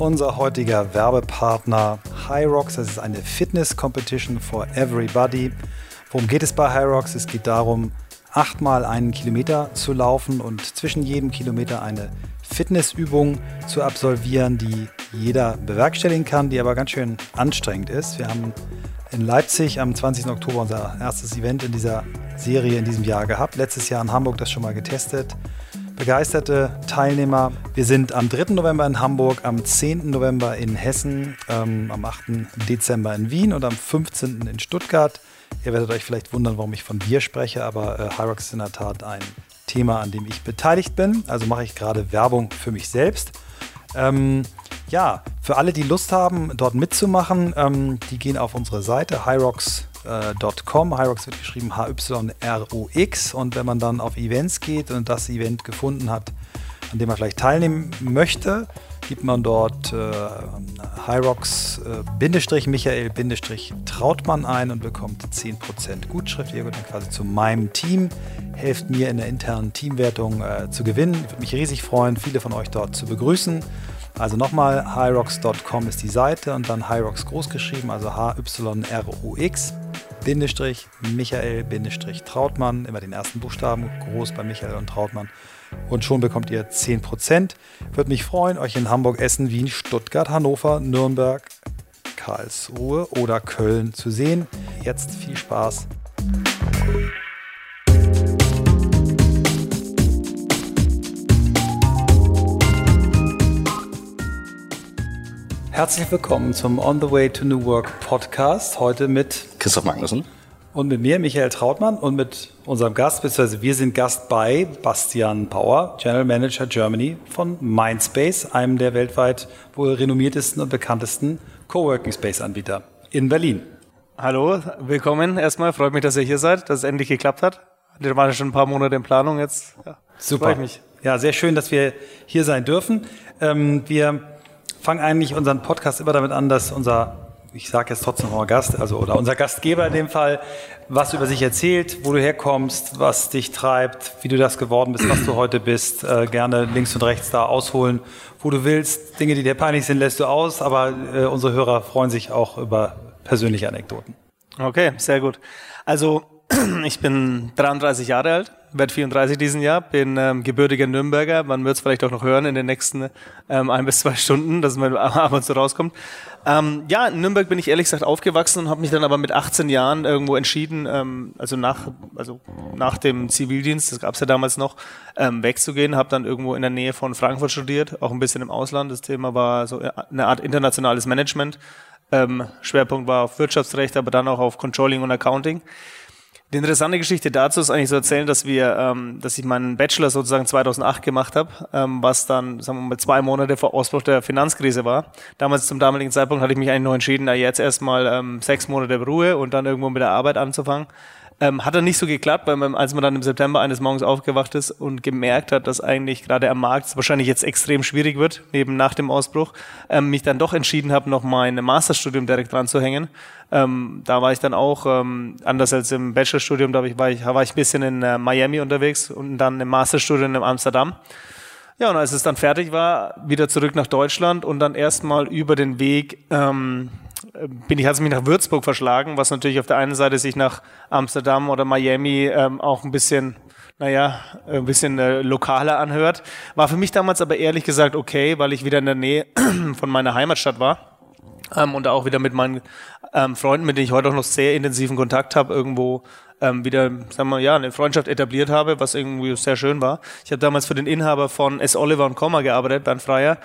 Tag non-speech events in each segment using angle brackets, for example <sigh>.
unser heutiger Werbepartner Hyrox. Das ist eine Fitness Competition for Everybody. Worum geht es bei Hyrox? Es geht darum, achtmal einen Kilometer zu laufen und zwischen jedem Kilometer eine Fitnessübung zu absolvieren, die jeder bewerkstelligen kann, die aber ganz schön anstrengend ist. Wir haben in Leipzig am 20. Oktober unser erstes Event in dieser Serie in diesem Jahr gehabt. Letztes Jahr in Hamburg das schon mal getestet. Begeisterte Teilnehmer. Wir sind am 3. November in Hamburg, am 10. November in Hessen, ähm, am 8. Dezember in Wien und am 15. in Stuttgart. Ihr werdet euch vielleicht wundern, warum ich von wir spreche, aber äh, Hyrox ist in der Tat ein Thema, an dem ich beteiligt bin. Also mache ich gerade Werbung für mich selbst. Ähm, ja, für alle, die Lust haben, dort mitzumachen, ähm, die gehen auf unsere Seite hyrox.com. Hyrox wird geschrieben H-Y-R-O-X. Und wenn man dann auf Events geht und das Event gefunden hat, an dem man vielleicht teilnehmen möchte, gibt man dort äh, Hyrox-Michael-Trautmann ein und bekommt 10% Gutschrift. Ihr geht dann quasi zu meinem Team, helft mir in der internen Teamwertung äh, zu gewinnen. Ich würde mich riesig freuen, viele von euch dort zu begrüßen. Also nochmal, hyrox.com ist die Seite und dann Hyrox groß geschrieben, also H-Y-R-O-X. Bindestrich Michael Bindestrich Trautmann, immer den ersten Buchstaben groß bei Michael und Trautmann und schon bekommt ihr 10%. Würde mich freuen, euch in Hamburg, Essen, Wien, Stuttgart, Hannover, Nürnberg, Karlsruhe oder Köln zu sehen. Jetzt viel Spaß. Herzlich willkommen zum On the Way to New Work Podcast. Heute mit Christoph Magnussen und mit mir, Michael Trautmann, und mit unserem Gast, beziehungsweise wir sind Gast bei Bastian Bauer, General Manager Germany von Mindspace, einem der weltweit wohl renommiertesten und bekanntesten Coworking Space Anbieter in Berlin. Hallo, willkommen erstmal. Freut mich, dass ihr hier seid, dass es endlich geklappt hat. Wir waren ja schon ein paar Monate in Planung jetzt. Ja, Super. Freut mich. Ja, sehr schön, dass wir hier sein dürfen. Ähm, wir fangen eigentlich unseren Podcast immer damit an, dass unser ich sage jetzt trotzdem noch Gast, also oder unser Gastgeber in dem Fall, was über sich erzählt, wo du herkommst, was dich treibt, wie du das geworden bist, was du heute bist. Äh, gerne links und rechts da ausholen, wo du willst. Dinge, die dir peinlich sind, lässt du aus, aber äh, unsere Hörer freuen sich auch über persönliche Anekdoten. Okay, sehr gut. Also <clears throat> ich bin 33 Jahre alt, werde 34 diesen Jahr, bin ähm, gebürtiger Nürnberger. Man wird es vielleicht auch noch hören in den nächsten ähm, ein bis zwei Stunden, dass man <laughs> ab und zu rauskommt. Ähm, ja, in Nürnberg bin ich ehrlich gesagt aufgewachsen und habe mich dann aber mit 18 Jahren irgendwo entschieden, ähm, also nach also nach dem Zivildienst, das gab es ja damals noch, ähm, wegzugehen. Habe dann irgendwo in der Nähe von Frankfurt studiert, auch ein bisschen im Ausland. Das Thema war so eine Art internationales Management. Ähm, Schwerpunkt war auf Wirtschaftsrecht, aber dann auch auf Controlling und Accounting. Die interessante Geschichte dazu ist eigentlich zu erzählen, dass wir, ähm, dass ich meinen Bachelor sozusagen 2008 gemacht habe, ähm, was dann, sagen wir mal, zwei Monate vor Ausbruch der Finanzkrise war. Damals zum damaligen Zeitpunkt hatte ich mich eigentlich nur entschieden, na jetzt erstmal ähm, sechs Monate Ruhe und dann irgendwo mit der Arbeit anzufangen. Ähm, hat dann nicht so geklappt, weil man, als man dann im September eines Morgens aufgewacht ist und gemerkt hat, dass eigentlich gerade am Markt wahrscheinlich jetzt extrem schwierig wird, neben nach dem Ausbruch, ähm, mich dann doch entschieden habe, noch mein Masterstudium direkt dran zu hängen. Ähm, da war ich dann auch, ähm, anders als im Bachelorstudium, da war ich, war ich, war ich ein bisschen in äh, Miami unterwegs und dann im Masterstudium in Amsterdam. Ja, und als es dann fertig war, wieder zurück nach Deutschland und dann erstmal über den Weg ähm, bin ich, hat es mich nach Würzburg verschlagen, was natürlich auf der einen Seite sich nach Amsterdam oder Miami ähm, auch ein bisschen, naja, ein bisschen äh, lokaler anhört. War für mich damals aber ehrlich gesagt okay, weil ich wieder in der Nähe <clears throat> von meiner Heimatstadt war ähm, und auch wieder mit meinen ähm, Freunden, mit denen ich heute auch noch sehr intensiven Kontakt habe, irgendwo ähm, wieder, sagen wir, ja, eine Freundschaft etabliert habe, was irgendwie sehr schön war. Ich habe damals für den Inhaber von S. Oliver und Komma gearbeitet, Bernd Freier,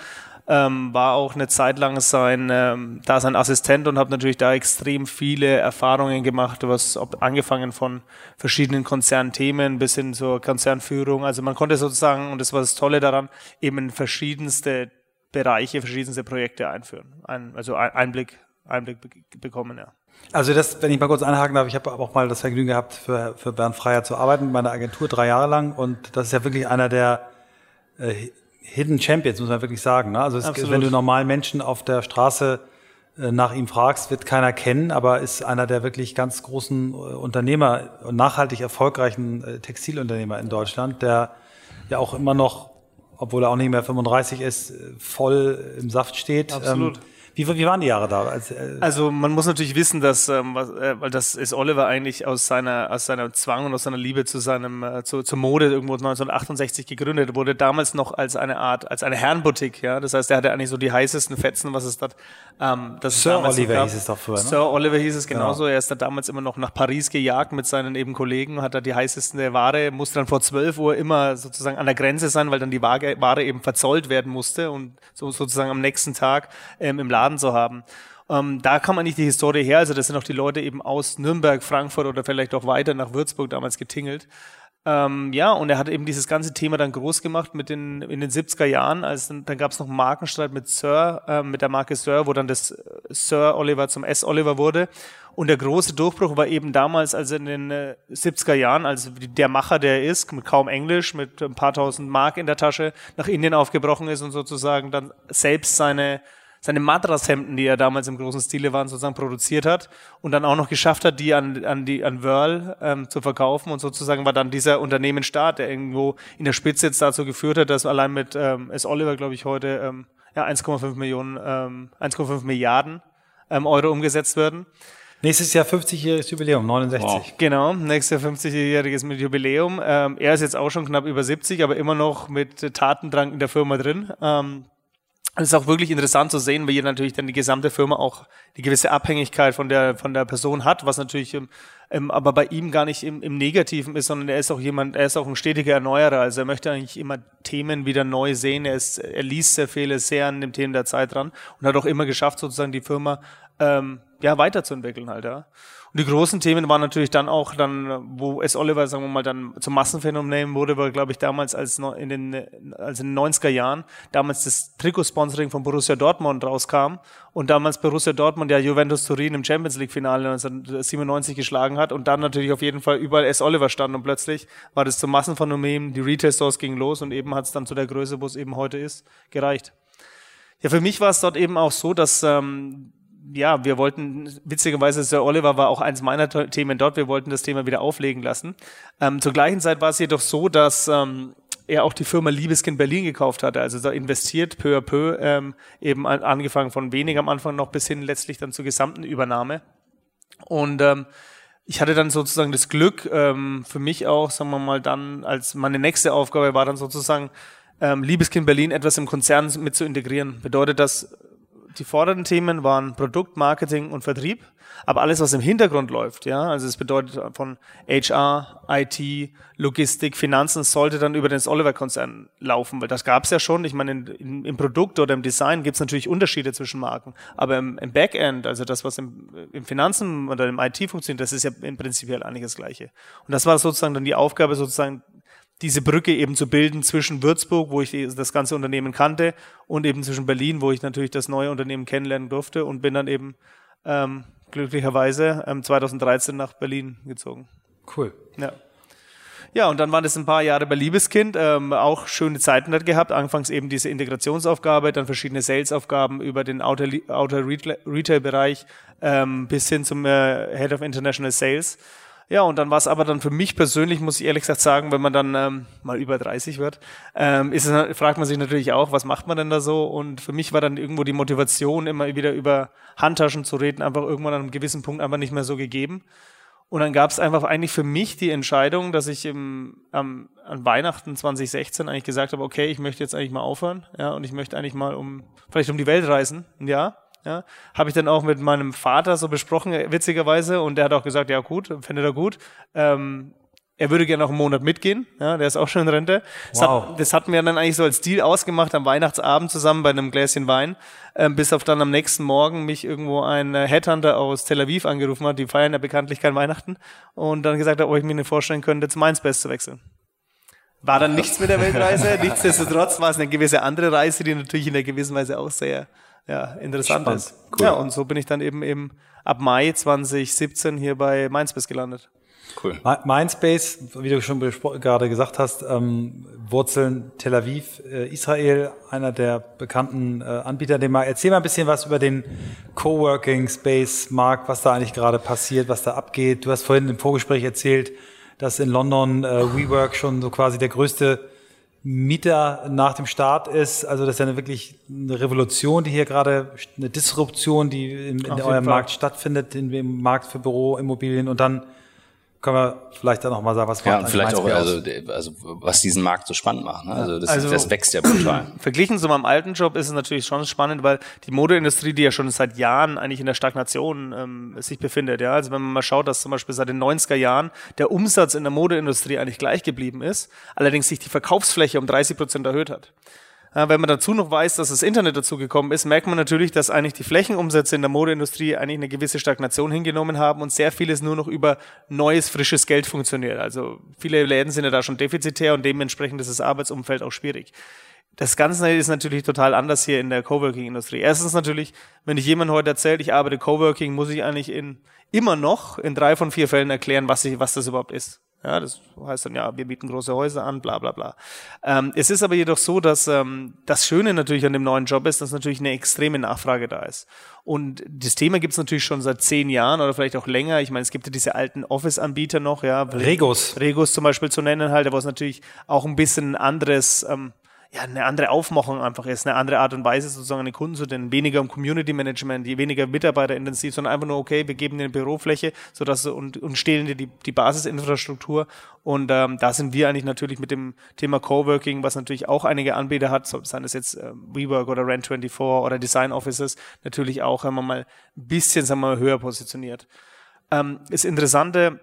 ähm, war auch eine Zeit lang sein, ähm, da sein Assistent und habe natürlich da extrem viele Erfahrungen gemacht, was ob, angefangen von verschiedenen Konzernthemen bis hin zur Konzernführung. Also man konnte sozusagen, und das war das Tolle daran, eben verschiedenste Bereiche, verschiedenste Projekte einführen. Ein, also Einblick, Einblick bekommen, ja. Also das, wenn ich mal kurz einhaken darf, ich habe auch mal das Vergnügen gehabt, für, für Bernd Freier zu arbeiten, meine Agentur drei Jahre lang. Und das ist ja wirklich einer der äh, Hidden Champions, muss man wirklich sagen. Ne? Also es, wenn du normalen Menschen auf der Straße äh, nach ihm fragst, wird keiner kennen, aber ist einer der wirklich ganz großen äh, Unternehmer und nachhaltig erfolgreichen äh, Textilunternehmer in Deutschland, der ja auch immer noch obwohl er auch nicht mehr 35 ist, voll im Saft steht. Absolut. Ähm, wie, wie waren die Jahre da? Also, äh also man muss natürlich wissen, dass, ähm, was, äh, weil das ist Oliver eigentlich aus seiner, aus seiner Zwang und aus seiner Liebe zu seinem, äh, zu, zur Mode irgendwo 1968 gegründet, wurde damals noch als eine Art, als eine Herrenboutique, ja. Das heißt, er hatte eigentlich so die heißesten Fetzen, was es dort, ähm, das Sir Oliver hieß es doch früher, ne? Sir Oliver hieß es genauso. Genau. Er ist dann damals immer noch nach Paris gejagt mit seinen eben Kollegen, hat da die heißesten der Ware, musste dann vor 12 Uhr immer sozusagen an der Grenze sein, weil dann die Ware eben verzollt werden musste und so sozusagen am nächsten Tag ähm, im Laden Laden zu haben. Ähm, da kam eigentlich die Historie her. Also das sind auch die Leute eben aus Nürnberg, Frankfurt oder vielleicht auch weiter nach Würzburg damals getingelt. Ähm, ja, und er hat eben dieses ganze Thema dann groß gemacht mit den, in den 70er Jahren. Als, dann dann gab es noch einen Markenstreit mit Sir, äh, mit der Marke Sir, wo dann das Sir Oliver zum S. Oliver wurde. Und der große Durchbruch war eben damals, also in den äh, 70er Jahren, als der Macher, der er ist, mit kaum Englisch, mit ein paar tausend Mark in der Tasche, nach Indien aufgebrochen ist und sozusagen dann selbst seine seine Madrashemden, die er damals im großen Stile waren, sozusagen produziert hat und dann auch noch geschafft hat, die an, an die an Whirl ähm, zu verkaufen und sozusagen war dann dieser Unternehmensstaat, der irgendwo in der Spitze jetzt dazu geführt hat, dass allein mit ähm, S. Oliver, glaube ich, heute ähm, ja 1,5 Millionen, ähm, 1,5 Milliarden ähm, Euro umgesetzt werden. Nächstes Jahr 50-jähriges Jubiläum, 69. Wow. Genau, nächstes Jahr 50-jähriges Jubiläum. Ähm, er ist jetzt auch schon knapp über 70, aber immer noch mit Tatendrang in der Firma drin. Ähm, es ist auch wirklich interessant zu sehen, wie natürlich dann die gesamte Firma auch die gewisse Abhängigkeit von der, von der Person hat, was natürlich ähm, ähm, aber bei ihm gar nicht im, im Negativen ist, sondern er ist auch jemand, er ist auch ein stetiger Erneuerer. Also er möchte eigentlich immer Themen wieder neu sehen. Er, ist, er liest sehr viele, sehr an dem Themen der Zeit dran und hat auch immer geschafft, sozusagen die Firma ähm, ja weiterzuentwickeln halt, ja. Die großen Themen waren natürlich dann auch dann, wo es Oliver, sagen wir mal, dann zum Massenphänomen wurde, war, glaube ich, damals als in den, als in den 90er Jahren, damals das Trikotsponsoring von Borussia Dortmund rauskam und damals Borussia Dortmund ja Juventus Turin im Champions League Finale 1997 geschlagen hat und dann natürlich auf jeden Fall überall S. Oliver stand und plötzlich war das zum Massenphänomen, die Retail Stores gingen los und eben hat es dann zu der Größe, wo es eben heute ist, gereicht. Ja, für mich war es dort eben auch so, dass ähm, ja, wir wollten, witzigerweise, Sir Oliver war auch eins meiner Themen dort, wir wollten das Thema wieder auflegen lassen. Ähm, zur gleichen Zeit war es jedoch so, dass ähm, er auch die Firma Liebeskind Berlin gekauft hatte, also da investiert peu à peu, ähm, eben angefangen von wenig am Anfang noch bis hin letztlich dann zur gesamten Übernahme. Und ähm, ich hatte dann sozusagen das Glück, ähm, für mich auch, sagen wir mal, dann als meine nächste Aufgabe war dann sozusagen, ähm, Liebeskind Berlin etwas im Konzern mit zu integrieren. Bedeutet das, die fordernden Themen waren Produkt, Marketing und Vertrieb, aber alles, was im Hintergrund läuft, ja, also es bedeutet von HR, IT, Logistik, Finanzen, sollte dann über den Oliver-Konzern laufen, weil das gab es ja schon. Ich meine, in, in, im Produkt oder im Design gibt es natürlich Unterschiede zwischen Marken, aber im, im Backend, also das, was im, im Finanzen oder im IT funktioniert, das ist ja im Prinzip eigentlich das Gleiche. Und das war sozusagen dann die Aufgabe, sozusagen diese Brücke eben zu bilden zwischen Würzburg, wo ich das ganze Unternehmen kannte, und eben zwischen Berlin, wo ich natürlich das neue Unternehmen kennenlernen durfte und bin dann eben ähm, glücklicherweise ähm, 2013 nach Berlin gezogen. Cool. Ja. Ja, und dann waren das ein paar Jahre bei Liebeskind, ähm, auch schöne Zeiten dort gehabt. Anfangs eben diese Integrationsaufgabe, dann verschiedene Salesaufgaben über den Outer, Outer Retail-Bereich ähm, bis hin zum äh, Head of International Sales. Ja, und dann war es aber dann für mich persönlich, muss ich ehrlich gesagt sagen, wenn man dann ähm, mal über 30 wird, ähm, ist es, fragt man sich natürlich auch, was macht man denn da so? Und für mich war dann irgendwo die Motivation, immer wieder über Handtaschen zu reden, einfach irgendwann an einem gewissen Punkt einfach nicht mehr so gegeben. Und dann gab es einfach eigentlich für mich die Entscheidung, dass ich im, am, an Weihnachten 2016 eigentlich gesagt habe, okay, ich möchte jetzt eigentlich mal aufhören, ja, und ich möchte eigentlich mal um, vielleicht um die Welt reisen, Jahr. Ja, habe ich dann auch mit meinem Vater so besprochen, witzigerweise, und der hat auch gesagt, ja gut, fände er gut. Ähm, er würde gerne noch einen Monat mitgehen, ja, der ist auch schon in Rente. Das, wow. hat, das hatten wir dann eigentlich so als Deal ausgemacht am Weihnachtsabend zusammen bei einem Gläschen Wein, ähm, bis auf dann am nächsten Morgen mich irgendwo ein äh, Headhunter aus Tel Aviv angerufen hat, die feiern ja bekanntlich kein Weihnachten, und dann gesagt hat, ob ich mir nicht vorstellen könnte, zu Mainz-Best zu wechseln. War dann nichts mit der Weltreise, <laughs> nichtsdestotrotz war es eine gewisse andere Reise, die natürlich in einer gewissen Weise auch sehr ja, interessant Spannend. ist. Cool. Ja, und so bin ich dann eben eben ab Mai 2017 hier bei Mindspace gelandet. Cool. Mindspace, wie du schon gerade gesagt hast, ähm, Wurzeln Tel Aviv, äh, Israel, einer der bekannten äh, Anbieter. Dem mal erzähl mal ein bisschen was über den Coworking Space Markt, was da eigentlich gerade passiert, was da abgeht. Du hast vorhin im Vorgespräch erzählt, dass in London äh, WeWork schon so quasi der größte Mieter nach dem Start ist. Also das ist ja eine wirklich eine Revolution, die hier gerade, eine Disruption, die in, in eurem Markt stattfindet, in dem Markt für Büroimmobilien und dann können wir vielleicht dann noch mal sagen, was ja, macht vielleicht auch, also, also was diesen Markt so spannend macht. Ne? Also, das, also das wächst ja brutal. <clears throat> Verglichen zu meinem alten Job ist es natürlich schon spannend, weil die Modeindustrie, die ja schon seit Jahren eigentlich in der Stagnation ähm, sich befindet. Ja, also wenn man mal schaut, dass zum Beispiel seit den 90er Jahren der Umsatz in der Modeindustrie eigentlich gleich geblieben ist, allerdings sich die Verkaufsfläche um 30 Prozent erhöht hat. Ja, wenn man dazu noch weiß, dass das Internet dazu gekommen ist, merkt man natürlich, dass eigentlich die Flächenumsätze in der Modeindustrie eigentlich eine gewisse Stagnation hingenommen haben und sehr vieles nur noch über neues, frisches Geld funktioniert. Also viele Läden sind ja da schon defizitär und dementsprechend ist das Arbeitsumfeld auch schwierig. Das Ganze ist natürlich total anders hier in der Coworking-Industrie. Erstens natürlich, wenn ich jemand heute erzählt, ich arbeite Coworking, muss ich eigentlich in, immer noch in drei von vier Fällen erklären, was, ich, was das überhaupt ist. Ja, das heißt dann, ja, wir bieten große Häuser an, bla bla bla. Ähm, es ist aber jedoch so, dass ähm, das Schöne natürlich an dem neuen Job ist, dass natürlich eine extreme Nachfrage da ist. Und das Thema gibt es natürlich schon seit zehn Jahren oder vielleicht auch länger. Ich meine, es gibt ja diese alten Office-Anbieter noch, ja. Regos. Regos zum Beispiel zu nennen halt, wo es natürlich auch ein bisschen anderes ähm, ja, eine andere Aufmachung einfach ist, eine andere Art und Weise sozusagen an den Kunden zu den weniger um Community Management, die weniger mitarbeiterintensiv, sondern einfach nur, okay, wir geben dir eine Bürofläche sodass, und, und stehlen dir die, die Basisinfrastruktur. Und ähm, da sind wir eigentlich natürlich mit dem Thema Coworking, was natürlich auch einige Anbieter hat, seien das jetzt äh, WeWork oder Rent24 oder Design Offices, natürlich auch, wenn man mal ein bisschen, sagen wir mal, höher positioniert. Ähm, das Interessante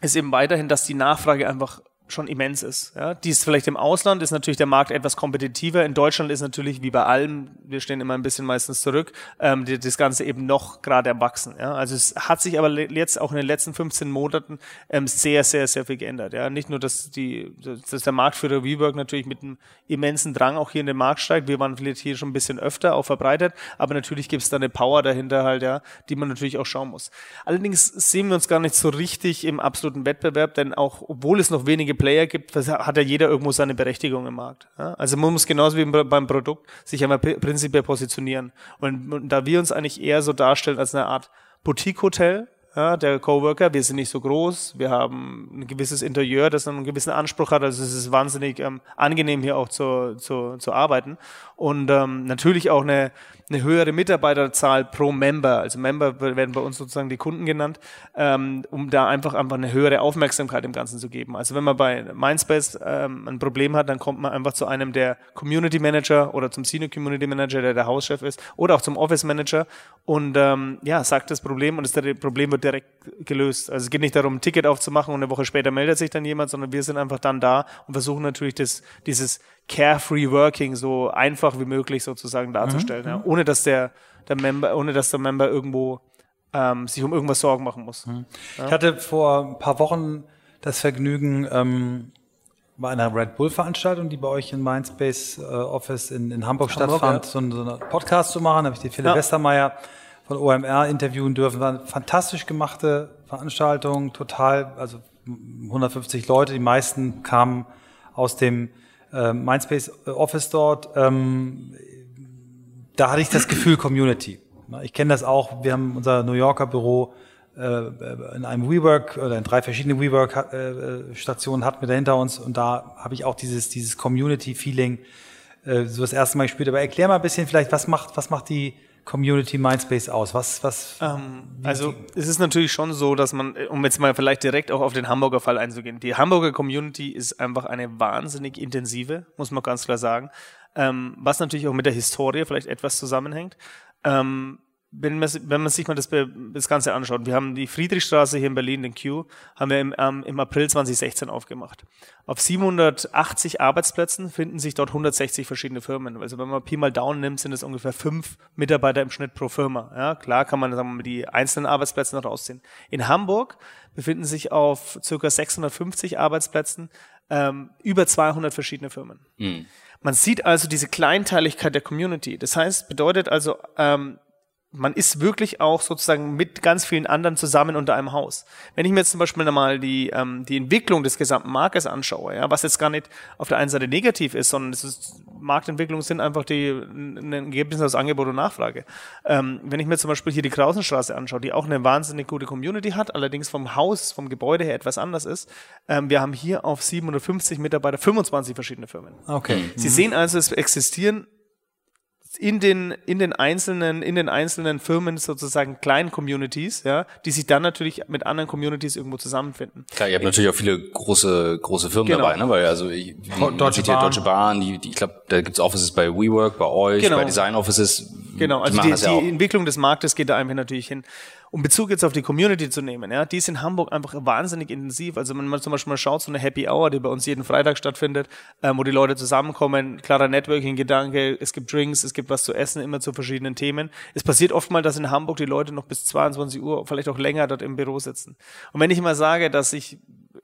ist eben weiterhin, dass die Nachfrage einfach schon immens ist. Ja, dies vielleicht im Ausland ist natürlich der Markt etwas kompetitiver. In Deutschland ist natürlich wie bei allem, wir stehen immer ein bisschen meistens zurück, ähm, die, das Ganze eben noch gerade erwachsen. Ja, also es hat sich aber jetzt auch in den letzten 15 Monaten ähm, sehr, sehr, sehr viel geändert. Ja, nicht nur, dass die, dass der Marktführer WeWork natürlich mit einem immensen Drang auch hier in den Markt steigt. Wir waren vielleicht hier schon ein bisschen öfter auch verbreitet, aber natürlich gibt es da eine Power dahinter halt, ja, die man natürlich auch schauen muss. Allerdings sehen wir uns gar nicht so richtig im absoluten Wettbewerb, denn auch obwohl es noch wenige Player gibt, hat ja jeder irgendwo seine Berechtigung im Markt. Ja? Also man muss genauso wie beim Produkt sich einmal prinzipiell positionieren. Und, und da wir uns eigentlich eher so darstellen als eine Art Boutique-Hotel, ja, der Coworker, wir sind nicht so groß, wir haben ein gewisses Interieur, das einen gewissen Anspruch hat, also es ist wahnsinnig ähm, angenehm hier auch zu, zu, zu arbeiten und ähm, natürlich auch eine, eine höhere Mitarbeiterzahl pro Member, also Member werden bei uns sozusagen die Kunden genannt, ähm, um da einfach einfach eine höhere Aufmerksamkeit im Ganzen zu geben. Also wenn man bei Mindspace ähm, ein Problem hat, dann kommt man einfach zu einem der Community Manager oder zum Senior Community Manager, der der Hauschef ist, oder auch zum Office Manager und ähm, ja, sagt das Problem und das Problem wird direkt gelöst. Also es geht nicht darum, ein Ticket aufzumachen und eine Woche später meldet sich dann jemand, sondern wir sind einfach dann da und versuchen natürlich das, dieses carefree Working so einfach wie möglich sozusagen darzustellen, mhm. ja, ohne dass der, der Member, ohne dass der Member irgendwo ähm, sich um irgendwas Sorgen machen muss. Mhm. Ja. Ich hatte vor ein paar Wochen das Vergnügen, ähm, bei einer Red Bull Veranstaltung, die bei euch in Mindspace äh, Office in, in Hamburg, Hamburg stattfand, ja. so, so einen Podcast zu machen. Da habe ich die Philipp. Westermeier von OMR interviewen dürfen. War eine fantastisch gemachte Veranstaltung, total, also 150 Leute, die meisten kamen aus dem äh, Mindspace Office dort. Ähm, da hatte ich das Gefühl Community. Ich kenne das auch, wir haben unser New Yorker Büro äh, in einem WeWork oder in drei verschiedenen WeWork-Stationen hatten wir da hinter uns und da habe ich auch dieses, dieses Community-Feeling äh, so das erste Mal gespielt. Aber erklär mal ein bisschen vielleicht, was macht, was macht die Community Mindspace aus? Was, was? Ähm, also es ist natürlich schon so, dass man, um jetzt mal vielleicht direkt auch auf den Hamburger Fall einzugehen, die Hamburger Community ist einfach eine wahnsinnig intensive, muss man ganz klar sagen, ähm, was natürlich auch mit der Historie vielleicht etwas zusammenhängt. Ähm, wenn man, wenn man sich mal das, das Ganze anschaut, wir haben die Friedrichstraße hier in Berlin, den Q, haben wir im, ähm, im April 2016 aufgemacht. Auf 780 Arbeitsplätzen finden sich dort 160 verschiedene Firmen. Also wenn man Pi mal Down nimmt, sind es ungefähr fünf Mitarbeiter im Schnitt pro Firma. Ja, klar kann man sagen wir, die einzelnen Arbeitsplätze noch rausziehen. In Hamburg befinden sich auf circa 650 Arbeitsplätzen ähm, über 200 verschiedene Firmen. Mhm. Man sieht also diese Kleinteiligkeit der Community. Das heißt, bedeutet also, ähm, man ist wirklich auch sozusagen mit ganz vielen anderen zusammen unter einem Haus. Wenn ich mir jetzt zum Beispiel nochmal die, ähm, die Entwicklung des gesamten Marktes anschaue, ja, was jetzt gar nicht auf der einen Seite negativ ist, sondern es ist, Marktentwicklung sind einfach die, ein Ergebnis aus Angebot und Nachfrage. Ähm, wenn ich mir zum Beispiel hier die Krausenstraße anschaue, die auch eine wahnsinnig gute Community hat, allerdings vom Haus, vom Gebäude her etwas anders ist, ähm, wir haben hier auf 750 Mitarbeiter 25 verschiedene Firmen. Okay. Sie mhm. sehen also, es existieren in den, in den einzelnen, in den einzelnen Firmen sozusagen kleinen Communities, ja, die sich dann natürlich mit anderen Communities irgendwo zusammenfinden. Klar, ihr habt natürlich auch viele große, große Firmen genau. dabei, ne? Weil also ich, Deutsche, Bahn. Deutsche Bahn, die, die ich glaube, da gibt's Offices bei WeWork, bei euch, genau. bei Design Offices. Genau, also die, die, die Entwicklung des Marktes geht da einfach natürlich hin um Bezug jetzt auf die Community zu nehmen, ja, die ist in Hamburg einfach wahnsinnig intensiv. Also wenn man zum Beispiel mal schaut, so eine Happy Hour, die bei uns jeden Freitag stattfindet, ähm, wo die Leute zusammenkommen, klarer Networking-Gedanke, es gibt Drinks, es gibt was zu essen, immer zu verschiedenen Themen. Es passiert oft mal, dass in Hamburg die Leute noch bis 22 Uhr, vielleicht auch länger dort im Büro sitzen. Und wenn ich mal sage, dass ich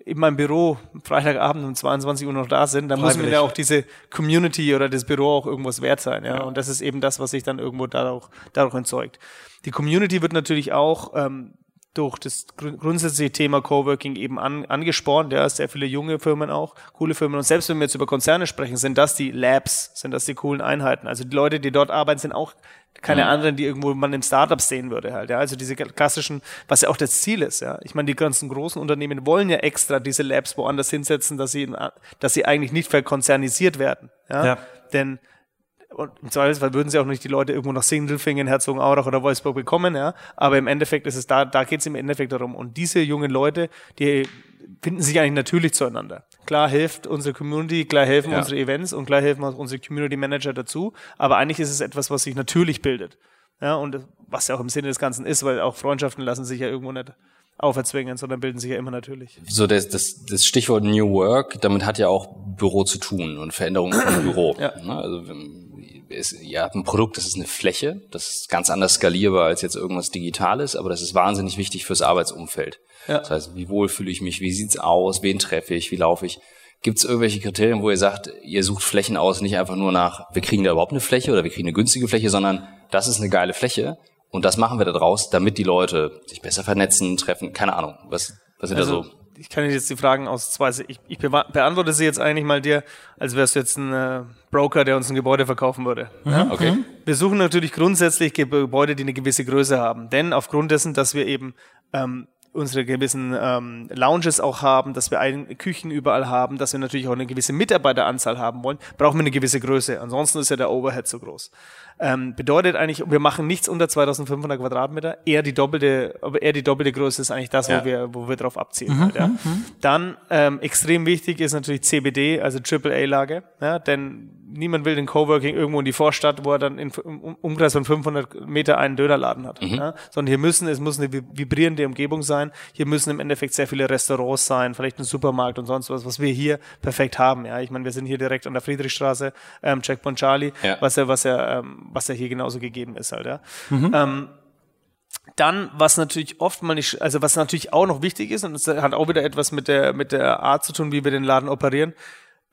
in meinem Büro Freitagabend um 22 Uhr noch da sind, dann muss mir ja auch diese Community oder das Büro auch irgendwas wert sein. Ja? ja. Und das ist eben das, was sich dann irgendwo dadurch, dadurch entzeugt. Die Community wird natürlich auch ähm, durch das grundsätzliche Thema Coworking eben an, angespornt. Ja, sehr viele junge Firmen auch, coole Firmen. Und selbst wenn wir jetzt über Konzerne sprechen, sind das die Labs, sind das die coolen Einheiten. Also die Leute, die dort arbeiten, sind auch keine mhm. anderen, die irgendwo man in Startups sehen würde halt. Ja, also diese klassischen, was ja auch das Ziel ist. Ja, ich meine, die ganzen großen Unternehmen wollen ja extra diese Labs woanders hinsetzen, dass sie, dass sie eigentlich nicht verkonzernisiert werden. Ja, ja. denn und im Zweifelsfall würden sie auch nicht die Leute irgendwo nach Sindelfingen, Herzogenaurach oder Wolfsburg bekommen, ja. Aber im Endeffekt ist es da, da geht es im Endeffekt darum. Und diese jungen Leute, die finden sich eigentlich natürlich zueinander. Klar hilft unsere Community, klar helfen ja. unsere Events und klar helfen unsere Community Manager dazu. Aber eigentlich ist es etwas, was sich natürlich bildet. Ja, und was ja auch im Sinne des Ganzen ist, weil auch Freundschaften lassen sich ja irgendwo nicht auferzwingen, sondern bilden sich ja immer natürlich. So das, das, das Stichwort New Work, damit hat ja auch Büro zu tun und Veränderungen im Büro. Ja. Ne? Also ist, ihr habt ein Produkt, das ist eine Fläche, das ist ganz anders skalierbar als jetzt irgendwas Digitales, aber das ist wahnsinnig wichtig fürs Arbeitsumfeld. Ja. Das heißt, wie wohl fühle ich mich, wie sieht's aus, wen treffe ich, wie laufe ich. Gibt es irgendwelche Kriterien, wo ihr sagt, ihr sucht Flächen aus, nicht einfach nur nach, wir kriegen da überhaupt eine Fläche oder wir kriegen eine günstige Fläche, sondern das ist eine geile Fläche und das machen wir da draus, damit die Leute sich besser vernetzen, treffen, keine Ahnung. Was, was sind also, da so ich kann jetzt die Fragen aus zwei, ich, ich beantworte sie jetzt eigentlich mal dir, als wärst du jetzt ein äh, Broker, der uns ein Gebäude verkaufen würde. Mhm, ja? Okay. Wir suchen natürlich grundsätzlich Gebäude, die eine gewisse Größe haben, denn aufgrund dessen, dass wir eben ähm, unsere gewissen ähm, Lounges auch haben, dass wir ein, Küchen überall haben, dass wir natürlich auch eine gewisse Mitarbeiteranzahl haben wollen, brauchen wir eine gewisse Größe. Ansonsten ist ja der Overhead so groß. Ähm, bedeutet eigentlich, wir machen nichts unter 2500 Quadratmeter, eher die doppelte, aber eher die doppelte Größe ist eigentlich das, ja. wo wir, wo wir drauf abzielen. Mhm, halt, ja. Mhm. Dann ähm, extrem wichtig ist natürlich CBD, also AAA-Lage, ja, denn niemand will den Coworking irgendwo in die Vorstadt, wo er dann in, im Umkreis von 500 Meter einen Dönerladen hat, mhm. ja, sondern hier müssen, es muss eine vibrierende Umgebung sein. Hier müssen im Endeffekt sehr viele Restaurants sein, vielleicht ein Supermarkt und sonst was, was wir hier perfekt haben. Ja, ich meine, wir sind hier direkt an der Friedrichstraße, ähm, Checkpoint Charlie, ja. was ja, was ja ähm, was ja hier genauso gegeben ist halt, ja. Mhm. Ähm, dann, was natürlich oft mal nicht, also was natürlich auch noch wichtig ist, und das hat auch wieder etwas mit der, mit der Art zu tun, wie wir den Laden operieren,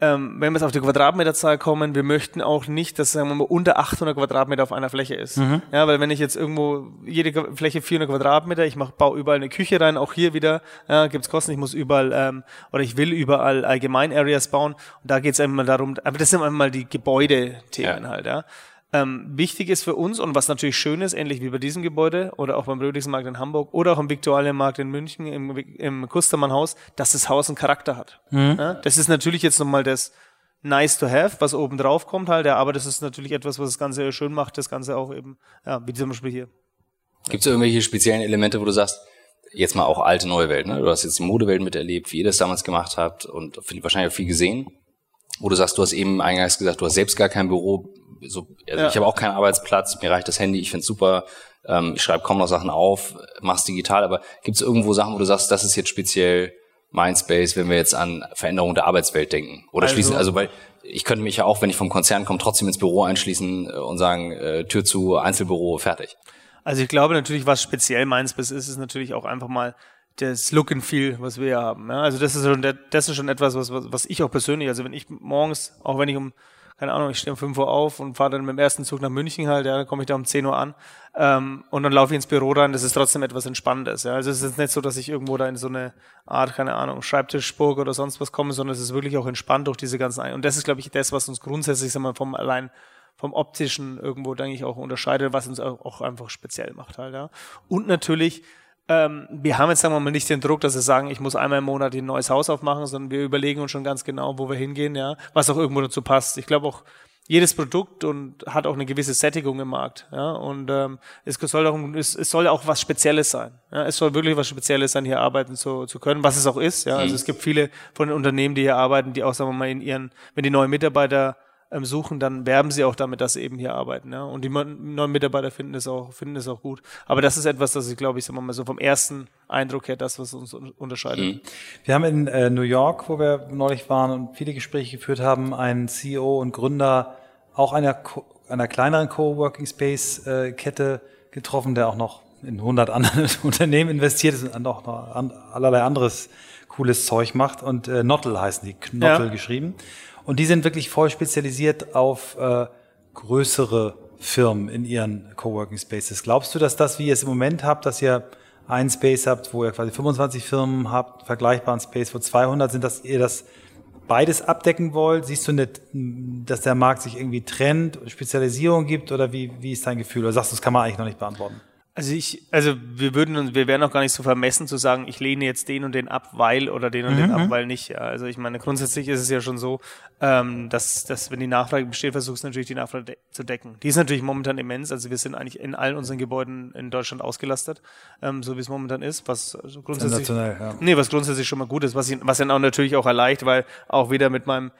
ähm, wenn wir jetzt auf die Quadratmeterzahl kommen, wir möchten auch nicht, dass sagen wir mal unter 800 Quadratmeter auf einer Fläche ist. Mhm. Ja, weil wenn ich jetzt irgendwo jede Fläche 400 Quadratmeter, ich mach, baue überall eine Küche rein, auch hier wieder ja, gibt's Kosten. Ich muss überall ähm, oder ich will überall allgemein Areas bauen. Und da geht's einmal darum, aber das sind einmal die Gebäudethemen ja. halt. Ja. Ähm, wichtig ist für uns und was natürlich schön ist, ähnlich wie bei diesem Gebäude oder auch beim Rödlichsmarkt in Hamburg oder auch im Viktualienmarkt in München, im, im Kustermannhaus, dass das Haus einen Charakter hat. Mhm. Ja, das ist natürlich jetzt nochmal das nice to have, was oben drauf kommt halt, ja, aber das ist natürlich etwas, was das Ganze schön macht, das Ganze auch eben, ja, wie zum Beispiel hier. Gibt es irgendwelche speziellen Elemente, wo du sagst, jetzt mal auch alte, neue Welt, ne? Du hast jetzt die Modewelt miterlebt, wie ihr das damals gemacht habt und wahrscheinlich auch viel gesehen. Wo du sagst, du hast eben eingangs gesagt, du hast selbst gar kein Büro, so, also ja. ich habe auch keinen Arbeitsplatz, mir reicht das Handy, ich find's super, ähm, ich schreibe kaum noch Sachen auf, mach's digital, aber gibt es irgendwo Sachen, wo du sagst, das ist jetzt speziell Mindspace, wenn wir jetzt an Veränderung der Arbeitswelt denken? Oder also, schließen, also weil ich könnte mich ja auch, wenn ich vom Konzern komme, trotzdem ins Büro einschließen äh, und sagen, äh, Tür zu, Einzelbüro, fertig. Also ich glaube natürlich, was speziell Mindspace ist, ist natürlich auch einfach mal das Look and Feel, was wir hier haben. Ja? Also das ist schon, das ist schon etwas, was, was ich auch persönlich, also wenn ich morgens, auch wenn ich um keine Ahnung, ich stehe um 5 Uhr auf und fahre dann mit dem ersten Zug nach München halt, ja, dann komme ich da um 10 Uhr an ähm, und dann laufe ich ins Büro rein, das ist trotzdem etwas Entspannendes. Ja. Also es ist jetzt nicht so, dass ich irgendwo da in so eine Art, keine Ahnung, Schreibtischburg oder sonst was komme, sondern es ist wirklich auch entspannt durch diese ganzen Ein Und das ist, glaube ich, das, was uns grundsätzlich, sagen wir, vom allein vom optischen irgendwo, denke ich, auch unterscheidet, was uns auch einfach speziell macht halt, ja. Und natürlich ähm, wir haben jetzt, sagen wir mal, nicht den Druck, dass wir sagen, ich muss einmal im Monat ein neues Haus aufmachen, sondern wir überlegen uns schon ganz genau, wo wir hingehen, ja, was auch irgendwo dazu passt. Ich glaube auch, jedes Produkt und hat auch eine gewisse Sättigung im Markt. Ja? Und ähm, es soll auch es, es soll auch was Spezielles sein. Ja? Es soll wirklich was Spezielles sein, hier arbeiten zu, zu können, was es auch ist. Ja? Also mhm. es gibt viele von den Unternehmen, die hier arbeiten, die auch, sagen wir mal, in ihren, wenn die neuen Mitarbeiter ähm, suchen, dann werben sie auch damit, dass sie eben hier arbeiten. Ja? Und die neuen Mitarbeiter finden es auch, finden es auch gut. Aber das ist etwas, das ich glaube ich, sagen wir mal so vom ersten Eindruck her, das, was uns unterscheidet. Mhm. Wir haben in äh, New York, wo wir neulich waren und viele Gespräche geführt haben, einen CEO und Gründer auch einer, einer kleineren Coworking Space äh, Kette getroffen, der auch noch in 100 andere <laughs> Unternehmen investiert ist und auch noch an, allerlei anderes cooles Zeug macht. Und äh, Nottel heißen die, Knottel ja. geschrieben. Und die sind wirklich voll spezialisiert auf äh, größere Firmen in ihren Coworking Spaces. Glaubst du, dass das, wie ihr es im Moment habt, dass ihr einen Space habt, wo ihr quasi 25 Firmen habt, vergleichbaren Space, wo 200 sind, dass ihr das beides abdecken wollt? Siehst du nicht, dass der Markt sich irgendwie trennt, Spezialisierung gibt oder wie, wie ist dein Gefühl? Oder sagst du, das kann man eigentlich noch nicht beantworten? Also ich, also wir würden uns, wir wären auch gar nicht so vermessen zu sagen, ich lehne jetzt den und den ab, weil oder den und mhm. den ab, weil nicht. Ja. Also ich meine, grundsätzlich ist es ja schon so, ähm, dass, dass wenn die Nachfrage besteht, versuchst du natürlich die Nachfrage de zu decken. Die ist natürlich momentan immens. Also wir sind eigentlich in allen unseren Gebäuden in Deutschland ausgelastet, ähm, so wie es momentan ist, was grundsätzlich, ja. nee, was grundsätzlich schon mal gut ist, was, ich, was dann auch natürlich auch erleicht, weil auch wieder mit meinem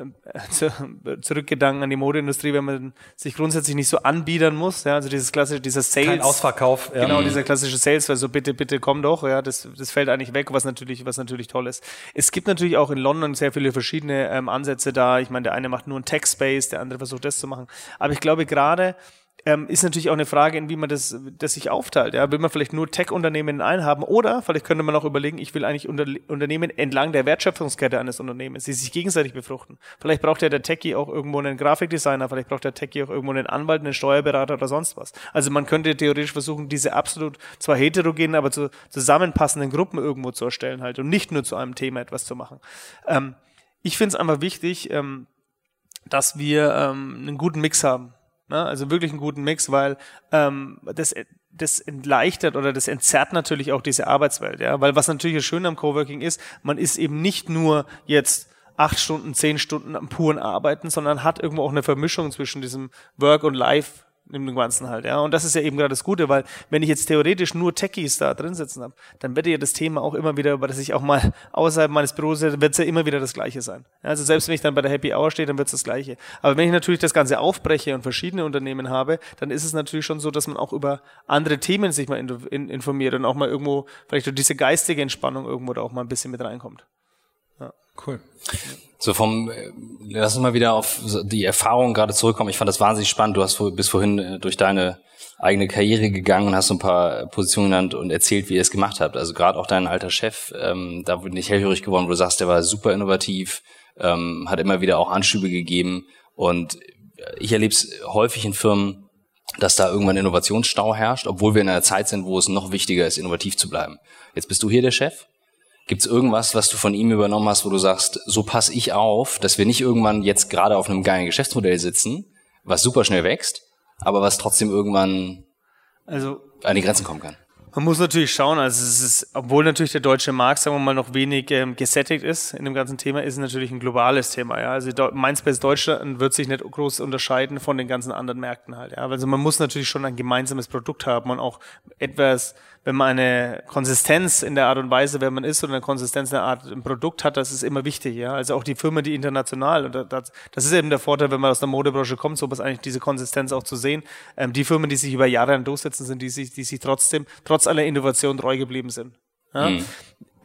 <laughs> zurückgedanken an die Modeindustrie, wenn man sich grundsätzlich nicht so anbiedern muss, ja, also dieses klassische, dieser Sales. Kein Ausverkauf, ja. Genau, dieser klassische Sales, weil so bitte, bitte komm doch, ja, das, das fällt eigentlich weg, was natürlich, was natürlich toll ist. Es gibt natürlich auch in London sehr viele verschiedene ähm, Ansätze da. Ich meine, der eine macht nur einen Tech Space, der andere versucht das zu machen. Aber ich glaube gerade, ähm, ist natürlich auch eine Frage, in wie man das, das sich aufteilt. Ja? Will man vielleicht nur Tech-Unternehmen in einen haben oder vielleicht könnte man auch überlegen, ich will eigentlich Unter Unternehmen entlang der Wertschöpfungskette eines Unternehmens, die sich gegenseitig befruchten. Vielleicht braucht ja der Techie auch irgendwo einen Grafikdesigner, vielleicht braucht der Techie auch irgendwo einen Anwalt, einen Steuerberater oder sonst was. Also man könnte theoretisch versuchen, diese absolut zwar heterogenen, aber zu zusammenpassenden Gruppen irgendwo zu erstellen halt und nicht nur zu einem Thema etwas zu machen. Ähm, ich finde es einfach wichtig, ähm, dass wir ähm, einen guten Mix haben Ne? Also wirklich einen guten Mix, weil ähm, das, das entleichtert oder das entzerrt natürlich auch diese Arbeitswelt. Ja? Weil was natürlich schön am Coworking ist, man ist eben nicht nur jetzt acht Stunden, zehn Stunden am puren Arbeiten, sondern hat irgendwo auch eine Vermischung zwischen diesem Work und Life in dem Ganzen halt, ja. Und das ist ja eben gerade das Gute, weil wenn ich jetzt theoretisch nur Techies da drin sitzen habe, dann wird ja das Thema auch immer wieder, über das ich auch mal <laughs> außerhalb meines Büros wird es ja immer wieder das Gleiche sein. Ja, also selbst wenn ich dann bei der Happy Hour stehe, dann wird es das Gleiche. Aber wenn ich natürlich das Ganze aufbreche und verschiedene Unternehmen habe, dann ist es natürlich schon so, dass man auch über andere Themen sich mal informiert und auch mal irgendwo vielleicht durch diese geistige Entspannung irgendwo da auch mal ein bisschen mit reinkommt. Cool. So vom, äh, lass uns mal wieder auf die Erfahrung gerade zurückkommen. Ich fand das wahnsinnig spannend. Du hast bis vorhin äh, durch deine eigene Karriere gegangen und hast so ein paar Positionen genannt und erzählt, wie ihr es gemacht habt. Also gerade auch dein alter Chef, ähm, da bin ich hellhörig geworden, wo du sagst, der war super innovativ, ähm, hat immer wieder auch Anschübe gegeben. Und ich erlebe es häufig in Firmen, dass da irgendwann Innovationsstau herrscht, obwohl wir in einer Zeit sind, wo es noch wichtiger ist, innovativ zu bleiben. Jetzt bist du hier der Chef Gibt es irgendwas, was du von ihm übernommen hast, wo du sagst, so passe ich auf, dass wir nicht irgendwann jetzt gerade auf einem geilen Geschäftsmodell sitzen, was super schnell wächst, aber was trotzdem irgendwann also, an die Grenzen kommen kann? Man muss natürlich schauen, also es ist, obwohl natürlich der deutsche Markt, sagen wir mal, noch wenig ähm, gesättigt ist in dem ganzen Thema, ist es natürlich ein globales Thema. Ja? Also Mindspace Deutschland wird sich nicht groß unterscheiden von den ganzen anderen Märkten halt. Ja? Also man muss natürlich schon ein gemeinsames Produkt haben und auch etwas, wenn man eine Konsistenz in der Art und Weise, wer man ist oder eine Konsistenz in der Art ein Produkt hat, das ist immer wichtig. Ja? Also auch die Firmen, die international, und das, das ist eben der Vorteil, wenn man aus der Modebranche kommt, so was eigentlich diese Konsistenz auch zu sehen. Ähm, die Firmen, die sich über Jahre durchsetzen, sind die sich, die sich trotzdem, trotz trotz aller Innovation treu geblieben sind. Ja? Mhm.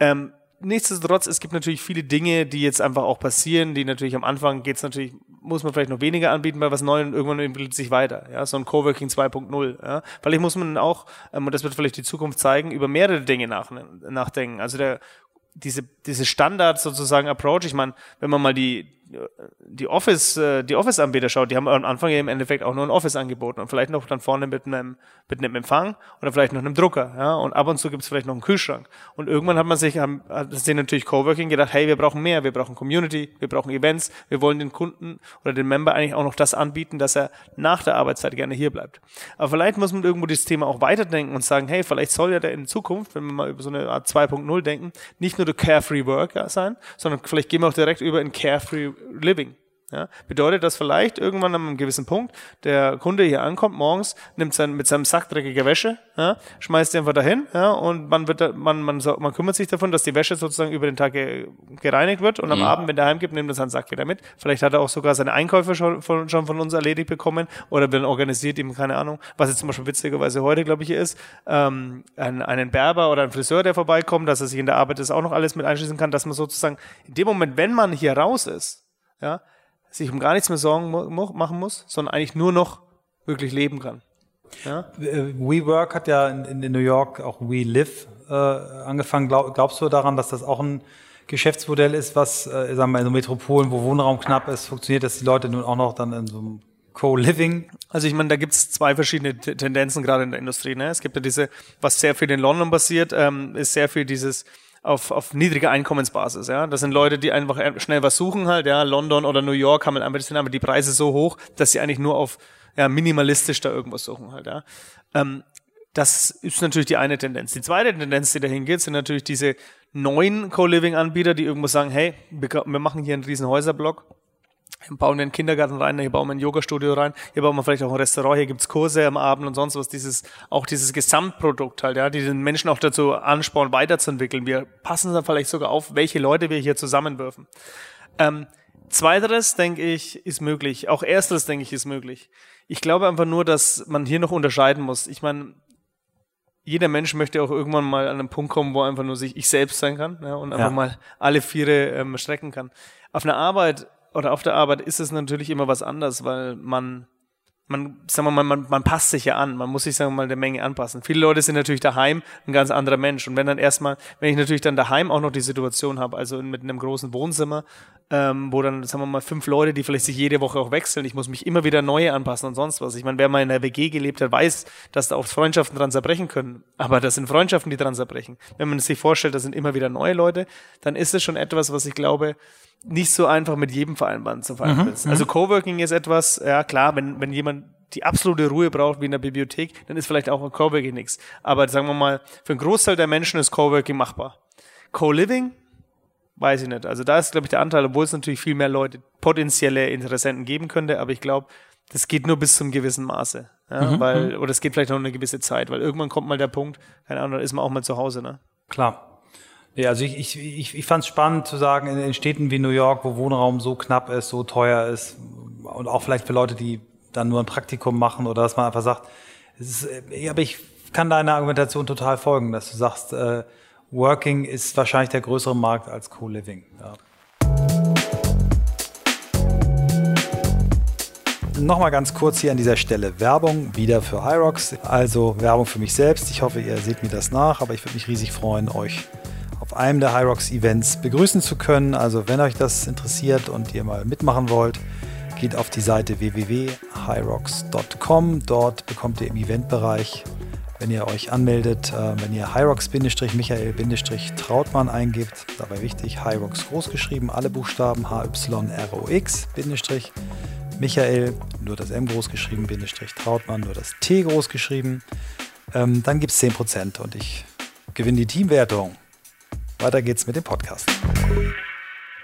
Ähm, nichtsdestotrotz, es gibt natürlich viele Dinge, die jetzt einfach auch passieren, die natürlich am Anfang geht's natürlich, muss man vielleicht noch weniger anbieten bei was Neuem und irgendwann entwickelt sich weiter. Ja, so ein Coworking 2.0. Ja? Vielleicht muss man auch, ähm, und das wird vielleicht die Zukunft zeigen, über mehrere Dinge nach, nachdenken. Also der diese, diese Standard sozusagen Approach, ich meine, wenn man mal die, die Office, äh, die Office-Anbieter schaut, die haben am Anfang im Endeffekt auch nur ein Office angeboten und vielleicht noch dann vorne mit einem, mit einem Empfang oder vielleicht noch einem Drucker, ja, und ab und zu gibt es vielleicht noch einen Kühlschrank. Und irgendwann hat man sich, haben, hat sich natürlich Coworking gedacht, hey, wir brauchen mehr, wir brauchen Community, wir brauchen Events, wir wollen den Kunden oder den Member eigentlich auch noch das anbieten, dass er nach der Arbeitszeit gerne hier bleibt. Aber vielleicht muss man irgendwo das Thema auch weiterdenken und sagen, hey, vielleicht soll ja der in Zukunft, wenn wir mal über so eine Art 2.0 denken, nicht nur der Carefree Worker sein, sondern vielleicht gehen wir auch direkt über in Carefree Living. Ja, bedeutet das vielleicht irgendwann an einem gewissen Punkt, der Kunde hier ankommt morgens, nimmt sein, mit seinem Sack dreckige Wäsche, ja, schmeißt sie einfach dahin, ja, und man wird, da, man, man, man kümmert sich davon, dass die Wäsche sozusagen über den Tag ge, gereinigt wird und am mhm. Abend, wenn der heimgibt, nimmt er seinen Sack wieder mit. Vielleicht hat er auch sogar seine Einkäufe schon von, schon von uns erledigt bekommen oder dann organisiert ihm, keine Ahnung, was jetzt zum Beispiel witzigerweise heute, glaube ich, hier ist, ähm, einen, einen Berber oder einen Friseur, der vorbeikommt, dass er sich in der Arbeit das auch noch alles mit einschließen kann, dass man sozusagen in dem Moment, wenn man hier raus ist, ja, sich um gar nichts mehr Sorgen machen muss, sondern eigentlich nur noch wirklich leben kann. Ja? Äh, WeWork hat ja in, in New York auch We Live äh, angefangen. Glaub, glaubst du daran, dass das auch ein Geschäftsmodell ist, was, äh, sagen wir mal, in so Metropolen, wo Wohnraum knapp ist, funktioniert, dass die Leute nun auch noch dann in so einem Co-Living. Also ich meine, da gibt es zwei verschiedene Tendenzen gerade in der Industrie. Ne? Es gibt ja diese, was sehr viel in London passiert, ähm, ist sehr viel dieses auf, auf niedrige Einkommensbasis. Ja, das sind Leute, die einfach schnell was suchen halt. Ja, London oder New York haben halt einfach sind aber die Preise so hoch, dass sie eigentlich nur auf ja, minimalistisch da irgendwas suchen halt. Ja. Ähm, das ist natürlich die eine Tendenz. Die zweite Tendenz, die dahin geht, sind natürlich diese neuen Co-Living-Anbieter, die irgendwo sagen, hey, wir machen hier einen riesen Häuserblock hier bauen wir einen Kindergarten rein, hier bauen wir ein Yoga-Studio rein, hier bauen wir vielleicht auch ein Restaurant, hier gibt's Kurse am Abend und sonst was. Dieses, auch dieses Gesamtprodukt halt, ja, die den Menschen auch dazu anspornen, weiterzuentwickeln. Wir passen dann vielleicht sogar auf, welche Leute wir hier zusammenwürfen. Ähm, zweiteres, denke ich, ist möglich. Auch ersteres, denke ich, ist möglich. Ich glaube einfach nur, dass man hier noch unterscheiden muss. Ich meine, jeder Mensch möchte auch irgendwann mal an einen Punkt kommen, wo einfach nur sich ich selbst sein kann ja, und einfach ja. mal alle Viere ähm, strecken kann. Auf einer Arbeit oder auf der Arbeit ist es natürlich immer was anderes, weil man man, sagen wir mal, man, man passt sich ja an, man muss sich, sagen wir mal, der Menge anpassen. Viele Leute sind natürlich daheim ein ganz anderer Mensch. Und wenn dann erstmal, wenn ich natürlich dann daheim auch noch die Situation habe, also mit einem großen Wohnzimmer, ähm, wo dann, sagen wir mal, fünf Leute, die vielleicht sich jede Woche auch wechseln, ich muss mich immer wieder neue anpassen und sonst was. Ich meine, wer mal in der WG gelebt hat, weiß, dass da auch Freundschaften dran zerbrechen können. Aber das sind Freundschaften, die dran zerbrechen. Wenn man sich vorstellt, das sind immer wieder neue Leute, dann ist es schon etwas, was ich glaube, nicht so einfach mit jedem vereinbaren zu vereinbaren ist. Mhm, also mhm. Coworking ist etwas, ja klar, wenn, wenn jemand die absolute Ruhe braucht wie in der Bibliothek, dann ist vielleicht auch ein Coworking nichts. Aber sagen wir mal, für einen Großteil der Menschen ist Coworking machbar. Co-Living, weiß ich nicht. Also da ist, glaube ich, der Anteil, obwohl es natürlich viel mehr Leute, potenzielle Interessenten geben könnte, aber ich glaube, das geht nur bis zum gewissen Maße. Ja, mhm, weil, mhm. oder es geht vielleicht noch eine gewisse Zeit, weil irgendwann kommt mal der Punkt, keine Ahnung, da ist man auch mal zu Hause, ne? Klar. Ja, also ich, ich, ich, ich fand es spannend zu sagen, in, in Städten wie New York, wo Wohnraum so knapp ist, so teuer ist und auch vielleicht für Leute, die dann nur ein Praktikum machen oder dass man einfach sagt, ist, äh, aber ich kann deiner Argumentation total folgen, dass du sagst, äh, Working ist wahrscheinlich der größere Markt als Co-Living. Ja. Nochmal ganz kurz hier an dieser Stelle Werbung wieder für Hyrox. Also Werbung für mich selbst. Ich hoffe, ihr seht mir das nach, aber ich würde mich riesig freuen, euch auf einem der Hyrox Events begrüßen zu können. Also wenn euch das interessiert und ihr mal mitmachen wollt, geht auf die Seite www.hyrox.com. Dort bekommt ihr im Eventbereich, wenn ihr euch anmeldet, äh, wenn ihr Hyrox-Michael-Trautmann eingibt, dabei wichtig, Hyrox großgeschrieben, alle Buchstaben H-Y-R-O-X, Michael, nur das M großgeschrieben, Trautmann, nur das T großgeschrieben, ähm, dann gibt es 10% und ich gewinne die Teamwertung. Weiter geht's mit dem Podcast.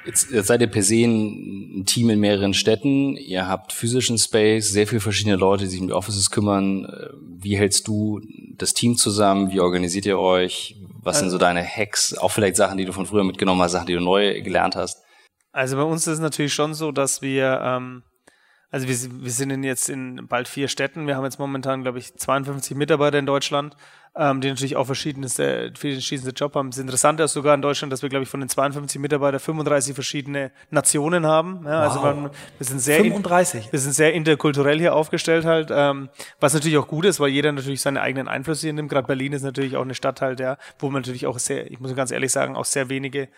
Jetzt, jetzt seid ihr per se ein Team in mehreren Städten. Ihr habt physischen Space, sehr viele verschiedene Leute, die sich um die Offices kümmern. Wie hältst du das Team zusammen? Wie organisiert ihr euch? Was sind so deine Hacks? Auch vielleicht Sachen, die du von früher mitgenommen hast, Sachen, die du neu gelernt hast? Also bei uns ist es natürlich schon so, dass wir, ähm, also wir, wir sind jetzt in bald vier Städten. Wir haben jetzt momentan, glaube ich, 52 Mitarbeiter in Deutschland. Ähm, die natürlich auch verschiedenste, verschiedenste Job haben. Das Interessante ist sogar in Deutschland, dass wir, glaube ich, von den 52 Mitarbeitern 35 verschiedene Nationen haben. Ja, also wow. Also man, wir sind sehr 35. In, wir sind sehr interkulturell hier aufgestellt halt, ähm, was natürlich auch gut ist, weil jeder natürlich seine eigenen Einflüsse hier nimmt. Gerade Berlin ist natürlich auch eine Stadt halt, ja, wo man natürlich auch sehr, ich muss ganz ehrlich sagen, auch sehr wenige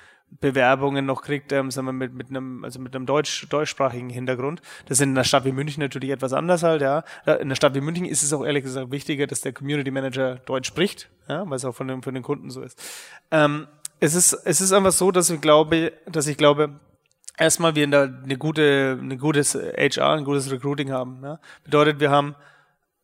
Bewerbungen noch kriegt, ähm, sagen wir, mit, mit einem, also mit einem deutsch, deutschsprachigen Hintergrund. Das ist in einer Stadt wie München natürlich etwas anders halt, ja. In einer Stadt wie München ist es auch ehrlich gesagt wichtiger, dass der Community Manager Deutsch spricht, ja, weil es auch von den, von den Kunden so ist. Ähm, es ist, es ist einfach so, dass ich glaube, dass ich glaube, erstmal wir eine gute, eine gutes HR, ein gutes Recruiting haben, ja. Bedeutet, wir haben,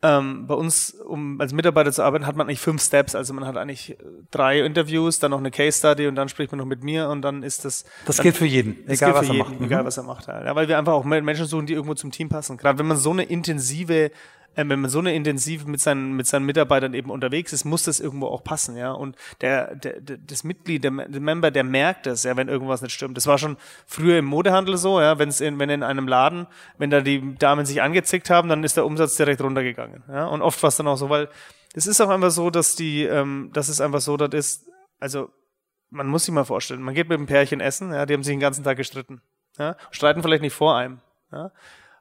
ähm, bei uns, um als Mitarbeiter zu arbeiten, hat man eigentlich fünf Steps. Also man hat eigentlich drei Interviews, dann noch eine Case Study und dann spricht man noch mit mir und dann ist das. Das gilt für jeden, egal was er jeden, macht. Egal mhm. was er macht. Ja, weil wir einfach auch Menschen suchen, die irgendwo zum Team passen. Gerade wenn man so eine intensive äh, wenn man so eine intensiv mit seinen, mit seinen Mitarbeitern eben unterwegs ist, muss das irgendwo auch passen, ja. Und der, der, der das Mitglied, der, der Member, der merkt das, ja, wenn irgendwas nicht stimmt. Das war schon früher im Modehandel so, ja, wenn es in, wenn in einem Laden, wenn da die Damen sich angezickt haben, dann ist der Umsatz direkt runtergegangen, ja. Und oft war es dann auch so, weil es ist auch einfach so, dass die, ähm, dass es einfach so, das ist, also man muss sich mal vorstellen, man geht mit einem Pärchen essen, ja, die haben sich den ganzen Tag gestritten, ja, streiten vielleicht nicht vor einem, ja,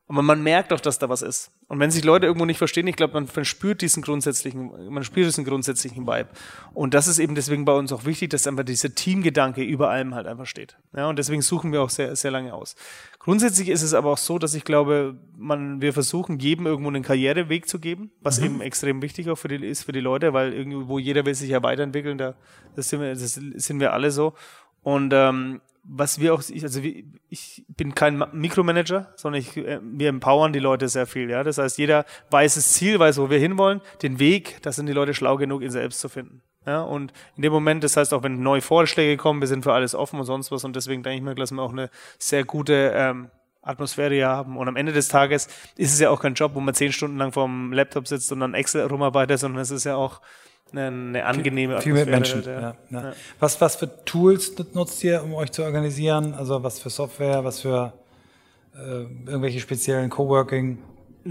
aber man merkt auch, dass da was ist. Und wenn sich Leute irgendwo nicht verstehen, ich glaube, man, man spürt diesen grundsätzlichen, man spürt diesen grundsätzlichen Vibe. Und das ist eben deswegen bei uns auch wichtig, dass einfach dieser Teamgedanke über allem halt einfach steht. Ja, und deswegen suchen wir auch sehr, sehr lange aus. Grundsätzlich ist es aber auch so, dass ich glaube, man, wir versuchen, jedem irgendwo einen Karriereweg zu geben, was mhm. eben extrem wichtig auch für die, ist für die Leute, weil irgendwo jeder will sich ja weiterentwickeln, da, das sind wir, das sind wir alle so. Und ähm, was wir auch, also ich bin kein Mikromanager, sondern ich, äh, wir empowern die Leute sehr viel. Ja, das heißt, jeder weiß das Ziel, weiß, wo wir hinwollen, den Weg. Da sind die Leute schlau genug, ihn selbst zu finden. Ja, und in dem Moment, das heißt auch, wenn neue Vorschläge kommen, wir sind für alles offen und sonst was. Und deswegen denke ich mir, dass wir auch eine sehr gute ähm, Atmosphäre hier haben. Und am Ende des Tages ist es ja auch kein Job, wo man zehn Stunden lang vorm Laptop sitzt und dann Excel rumarbeitet, sondern es ist ja auch eine, angenehme viel, viel mit Menschen. Ja, ja. Ja. Was, was für Tools nutzt ihr, um euch zu organisieren? Also was für Software, was für äh, irgendwelche speziellen Coworking?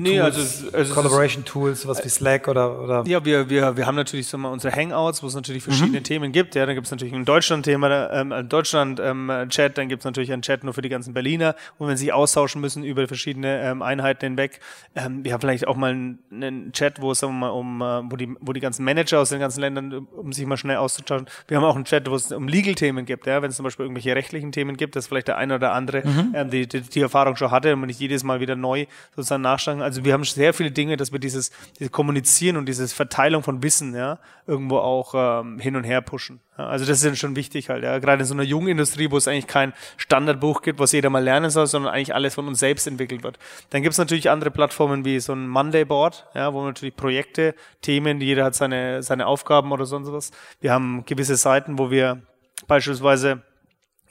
Nee, Tools, also, also Collaboration Tools, sowas wie Slack oder, oder Ja, wir, wir, wir haben natürlich so mal unsere Hangouts, wo es natürlich verschiedene mhm. Themen gibt. Ja, da gibt es natürlich ein Deutschland-Thema, ähm, ein Deutschland-Chat, ähm, dann gibt es natürlich einen Chat nur für die ganzen Berliner, wo wir sich austauschen müssen über verschiedene ähm, Einheiten hinweg. Ähm, wir haben vielleicht auch mal einen, einen Chat, wo es sagen wir mal um, äh, wo die, wo die ganzen Manager aus den ganzen Ländern, um sich mal schnell auszutauschen. Wir haben auch einen Chat, wo es um Legal-Themen gibt, ja, wenn es zum Beispiel irgendwelche rechtlichen Themen gibt, dass vielleicht der eine oder andere mhm. ähm, die, die, die Erfahrung schon hatte und man nicht jedes Mal wieder neu sozusagen nachschlagen. Also wir haben sehr viele Dinge, dass wir dieses, dieses Kommunizieren und diese Verteilung von Wissen ja irgendwo auch ähm, hin und her pushen. Ja, also das ist dann schon wichtig halt. Ja. Gerade in so einer jungen Industrie, wo es eigentlich kein Standardbuch gibt, was jeder mal lernen soll, sondern eigentlich alles von uns selbst entwickelt wird. Dann gibt es natürlich andere Plattformen wie so ein Monday Board, ja, wo natürlich Projekte, Themen, jeder hat seine seine Aufgaben oder sonst was. Wir haben gewisse Seiten, wo wir beispielsweise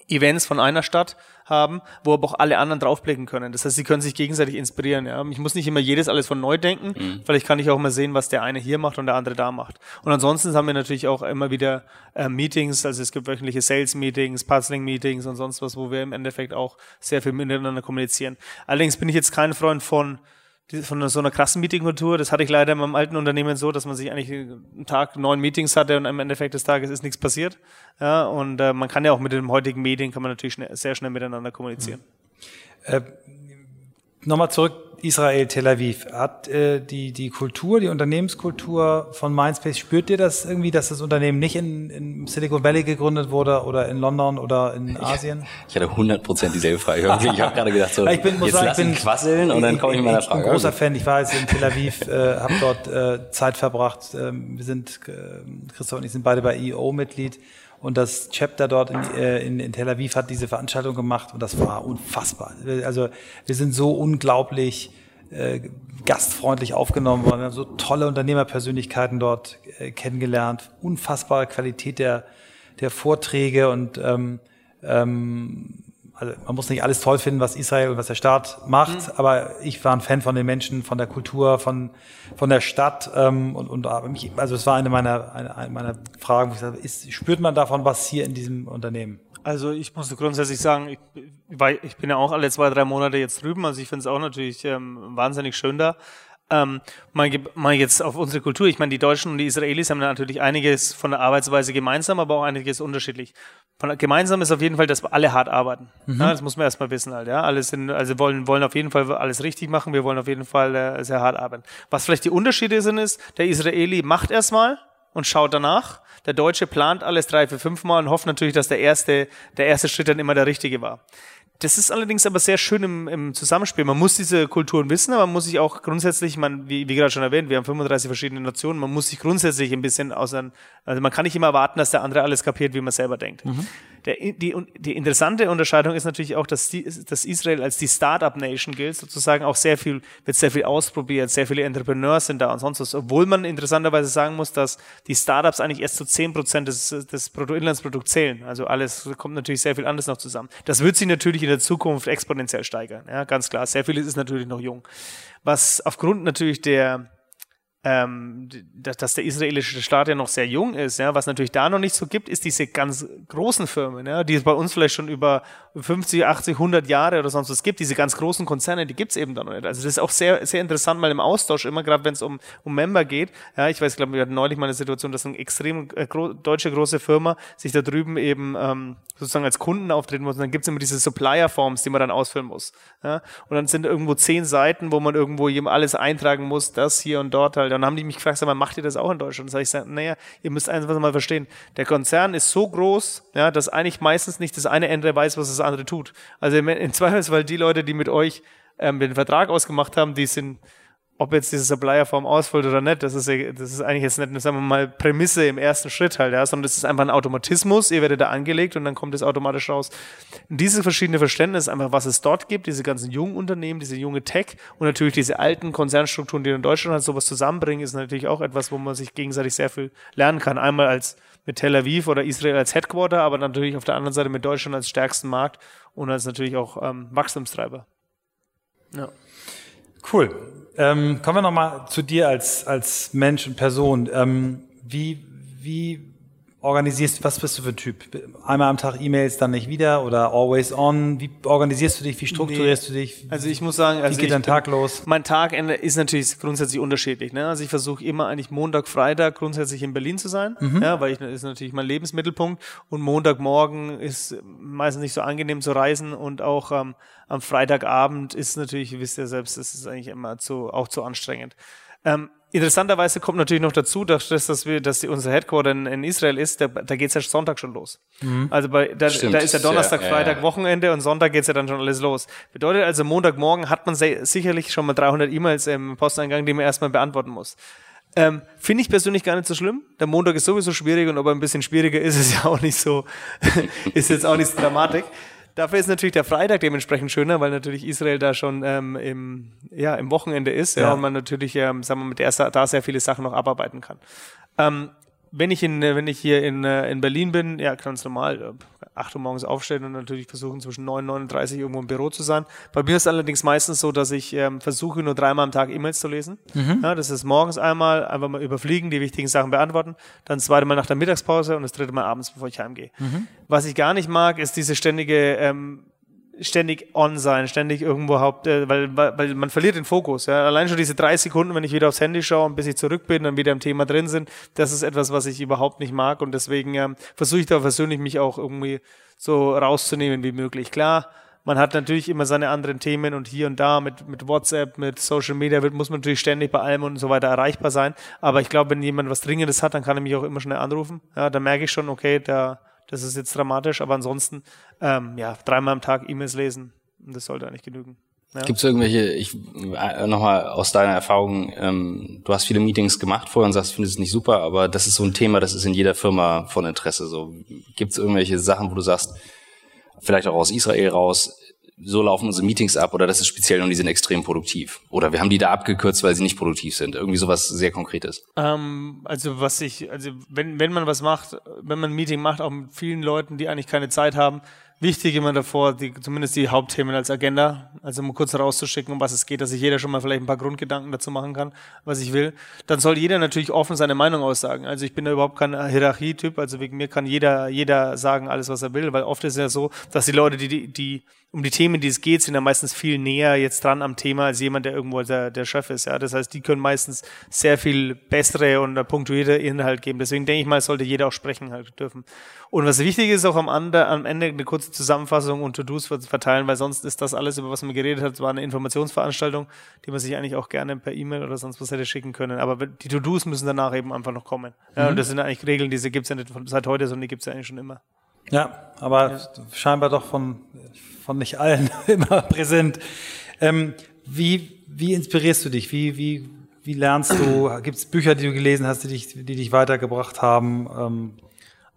Events von einer Stadt haben, wo aber auch alle anderen draufblicken können. Das heißt, sie können sich gegenseitig inspirieren. Ja? Ich muss nicht immer jedes alles von neu denken, mhm. vielleicht kann ich auch mal sehen, was der eine hier macht und der andere da macht. Und ansonsten haben wir natürlich auch immer wieder äh, Meetings, also es gibt wöchentliche Sales-Meetings, Puzzling-Meetings und sonst was, wo wir im Endeffekt auch sehr viel miteinander kommunizieren. Allerdings bin ich jetzt kein Freund von von so einer krassen Meetingkultur, das hatte ich leider in meinem alten Unternehmen so, dass man sich eigentlich einen Tag neun Meetings hatte und am Endeffekt des Tages ist nichts passiert. Ja, und äh, man kann ja auch mit dem heutigen Medien kann man natürlich schnell, sehr schnell miteinander kommunizieren. Mhm. Äh, Nochmal zurück Israel, Tel Aviv. Hat äh, die, die Kultur, die Unternehmenskultur von Mindspace, spürt ihr das irgendwie, dass das Unternehmen nicht in, in Silicon Valley gegründet wurde oder in London oder in Asien? Ich, hatte 100% dieselbe Frage. Ich habe gerade gedacht, so, <laughs> ich bin, muss jetzt sagen, lass ich bin, quasseln und dann komme ich, ich meiner Frage. Ich bin ein großer Fan. Ich war jetzt in Tel Aviv, äh, habe dort äh, Zeit verbracht. Ähm, wir sind, äh, Christoph und ich sind beide bei EO-Mitglied. Und das Chapter dort in, äh, in, in Tel Aviv hat diese Veranstaltung gemacht und das war unfassbar. Also wir sind so unglaublich äh, gastfreundlich aufgenommen worden. Wir haben so tolle Unternehmerpersönlichkeiten dort äh, kennengelernt. Unfassbare Qualität der, der Vorträge und ähm, ähm, also man muss nicht alles toll finden, was Israel und was der Staat macht, mhm. aber ich war ein Fan von den Menschen, von der Kultur, von, von der Stadt und, und mich, also es war eine meiner, eine, eine meiner Fragen, wo ich sage, ist, spürt man davon was hier in diesem Unternehmen? Also ich muss grundsätzlich sagen, ich, weil ich bin ja auch alle zwei, drei Monate jetzt drüben, also ich finde es auch natürlich ähm, wahnsinnig schön da. Ähm, mal, mal jetzt auf unsere Kultur. Ich meine, die Deutschen und die Israelis haben natürlich einiges von der Arbeitsweise gemeinsam, aber auch einiges unterschiedlich. Von, gemeinsam ist auf jeden Fall, dass wir alle hart arbeiten. Mhm. Ja, das muss man erstmal wissen halt. Ja, alles sind, also wollen wollen auf jeden Fall alles richtig machen. Wir wollen auf jeden Fall äh, sehr hart arbeiten. Was vielleicht die Unterschiede sind, ist, der Israeli macht erstmal und schaut danach. Der Deutsche plant alles drei, vier, fünf Mal und hofft natürlich, dass der erste, der erste Schritt dann immer der richtige war. Das ist allerdings aber sehr schön im, im Zusammenspiel. Man muss diese Kulturen wissen, aber man muss sich auch grundsätzlich, man, wie, wie gerade schon erwähnt, wir haben 35 verschiedene Nationen, man muss sich grundsätzlich ein bisschen aus also man kann nicht immer erwarten, dass der andere alles kapiert, wie man selber denkt. Mhm. Der, die, die interessante Unterscheidung ist natürlich auch, dass, die, dass Israel als die Startup-Nation gilt, sozusagen auch sehr viel, wird sehr viel ausprobiert, sehr viele Entrepreneurs sind da und sonst was, obwohl man interessanterweise sagen muss, dass die Startups eigentlich erst zu so 10 Prozent des, des Bruttoinlandsprodukts zählen. Also alles kommt natürlich sehr viel anderes noch zusammen. Das wird sich natürlich in der Zukunft exponentiell steigern, ja, ganz klar. Sehr vieles ist natürlich noch jung. Was aufgrund natürlich der ähm, dass der israelische Staat ja noch sehr jung ist, ja, was natürlich da noch nicht so gibt, ist diese ganz großen Firmen, ja, die es bei uns vielleicht schon über 50, 80, 100 Jahre oder sonst was gibt, diese ganz großen Konzerne, die gibt's eben da noch nicht. Also das ist auch sehr, sehr interessant mal im Austausch, immer gerade wenn es um, um Member geht. Ja, ich weiß, glaube, wir hatten neulich mal eine Situation, dass eine extrem äh, gro deutsche große Firma sich da drüben eben ähm, sozusagen als Kunden auftreten muss. Und dann gibt's immer diese Supplier-Forms, die man dann ausfüllen muss. Ja? Und dann sind irgendwo zehn Seiten, wo man irgendwo jedem alles eintragen muss, das hier und dort halt. Dann haben die mich gefragt, sag mal, macht ihr das auch in Deutschland? Und sag ich, sag, naja, ihr müsst einfach mal verstehen, der Konzern ist so groß, ja, dass eigentlich meistens nicht das eine Ende weiß, was das andere tut. Also im Zweifelsfall die Leute, die mit euch ähm, den Vertrag ausgemacht haben, die sind ob jetzt diese Supplier-Form ausfüllt oder nicht, das ist, das ist eigentlich jetzt nicht, sagen wir mal, Prämisse im ersten Schritt halt, ja, sondern das ist einfach ein Automatismus, ihr werdet da angelegt und dann kommt es automatisch raus. Und dieses verschiedene Verständnis einfach, was es dort gibt, diese ganzen jungen Unternehmen, diese junge Tech und natürlich diese alten Konzernstrukturen, die in Deutschland halt sowas zusammenbringen, ist natürlich auch etwas, wo man sich gegenseitig sehr viel lernen kann. Einmal als mit Tel Aviv oder Israel als Headquarter, aber natürlich auf der anderen Seite mit Deutschland als stärksten Markt und als natürlich auch ähm, Wachstumstreiber. Ja. Cool. Ähm, kommen wir nochmal zu dir als, als Mensch und Person. Ähm, wie, wie organisierst, was bist du für ein Typ? Einmal am Tag E-Mails, dann nicht wieder oder always on? Wie organisierst du dich? Wie strukturierst nee. du dich? Also ich muss sagen, also wie geht dein Tag los? Mein Tagende ist natürlich grundsätzlich unterschiedlich. Ne? Also ich versuche immer eigentlich Montag, Freitag grundsätzlich in Berlin zu sein, mhm. ja, weil ich ist natürlich mein Lebensmittelpunkt und Montagmorgen ist meistens nicht so angenehm zu reisen und auch ähm, am Freitagabend ist natürlich, ihr wisst ja selbst, das ist eigentlich immer zu, auch zu anstrengend. Ähm, interessanterweise kommt natürlich noch dazu, dass, dass wir, dass unser Headquarter in, in Israel ist, da, da geht es ja Sonntag schon los. Mhm. Also bei, da, da ist ja Donnerstag, ja, Freitag, ja. Wochenende und Sonntag geht's ja dann schon alles los. Bedeutet also, Montagmorgen hat man sicherlich schon mal 300 E-Mails im Posteingang, die man erstmal beantworten muss. Ähm, Finde ich persönlich gar nicht so schlimm. Der Montag ist sowieso schwierig und ob er ein bisschen schwieriger ist, <laughs> ist ja auch nicht so, <laughs> ist jetzt auch nicht so Dramatik. Dafür ist natürlich der Freitag dementsprechend schöner, weil natürlich Israel da schon ähm, im, ja, im Wochenende ist ja. ja und man natürlich, ähm, sagen wir, mit der da sehr viele Sachen noch abarbeiten kann. Ähm, wenn ich in, wenn ich hier in, äh, in Berlin bin, ja, ganz normal, 8 Uhr morgens aufstehen und natürlich versuchen zwischen 9 und 39 irgendwo im Büro zu sein. Bei mir ist es allerdings meistens so, dass ich ähm, versuche nur dreimal am Tag E-Mails zu lesen. Mhm. Ja, das ist morgens einmal, einfach mal überfliegen, die wichtigen Sachen beantworten, dann zweite Mal nach der Mittagspause und das dritte Mal abends, bevor ich heimgehe. Mhm. Was ich gar nicht mag, ist diese ständige ähm, ständig on sein, ständig irgendwo haupt, äh, weil, weil man verliert den Fokus. Ja. Allein schon diese drei Sekunden, wenn ich wieder aufs Handy schaue und bis ich zurück bin und wieder im Thema drin sind, das ist etwas, was ich überhaupt nicht mag und deswegen ähm, versuche ich da persönlich mich auch irgendwie so rauszunehmen wie möglich. Klar, man hat natürlich immer seine anderen Themen und hier und da mit, mit WhatsApp, mit Social Media wird, muss man natürlich ständig bei allem und so weiter erreichbar sein. Aber ich glaube, wenn jemand was Dringendes hat, dann kann er mich auch immer schnell anrufen. Ja, dann merke ich schon, okay, da das ist jetzt dramatisch, aber ansonsten, ähm, ja, dreimal am Tag E-Mails lesen, das sollte eigentlich genügen. Ja. Gibt es irgendwelche, ich äh, nochmal aus deiner Erfahrung, ähm, du hast viele Meetings gemacht vorher und sagst, findest es nicht super, aber das ist so ein Thema, das ist in jeder Firma von Interesse. So, gibt es irgendwelche Sachen, wo du sagst, vielleicht auch aus Israel raus, so laufen unsere Meetings ab oder das ist speziell und die sind extrem produktiv. Oder wir haben die da abgekürzt, weil sie nicht produktiv sind. Irgendwie sowas sehr Konkretes. Ähm, also was ich, also wenn, wenn man was macht, wenn man ein Meeting macht, auch mit vielen Leuten, die eigentlich keine Zeit haben, wichtig immer davor, die, zumindest die Hauptthemen als Agenda, also mal kurz rauszuschicken, um was es geht, dass sich jeder schon mal vielleicht ein paar Grundgedanken dazu machen kann, was ich will. Dann soll jeder natürlich offen seine Meinung aussagen. Also ich bin da überhaupt kein Hierarchietyp, also wegen mir kann jeder, jeder sagen alles, was er will, weil oft ist es ja so, dass die Leute, die, die, die um die Themen, die es geht, sind ja meistens viel näher jetzt dran am Thema als jemand, der irgendwo der, der Chef ist. Ja, das heißt, die können meistens sehr viel bessere und punktuierte Inhalt geben. Deswegen denke ich mal, sollte jeder auch sprechen halt dürfen. Und was wichtig ist, auch am, Ende, am Ende eine kurze Zusammenfassung und To-Dos verteilen, weil sonst ist das alles, über was man geredet hat, war eine Informationsveranstaltung, die man sich eigentlich auch gerne per E-Mail oder sonst was hätte schicken können. Aber die To-Dos müssen danach eben einfach noch kommen. Ja, mhm. Und das sind eigentlich Regeln, diese gibt es ja nicht seit heute, sondern die gibt es ja eigentlich schon immer. Ja, aber ja. scheinbar doch von, von nicht allen <laughs> immer präsent. Ähm, wie, wie inspirierst du dich? Wie, wie, wie lernst du? <clears throat> Gibt es Bücher, die du gelesen hast, die dich, die dich weitergebracht haben? Ähm,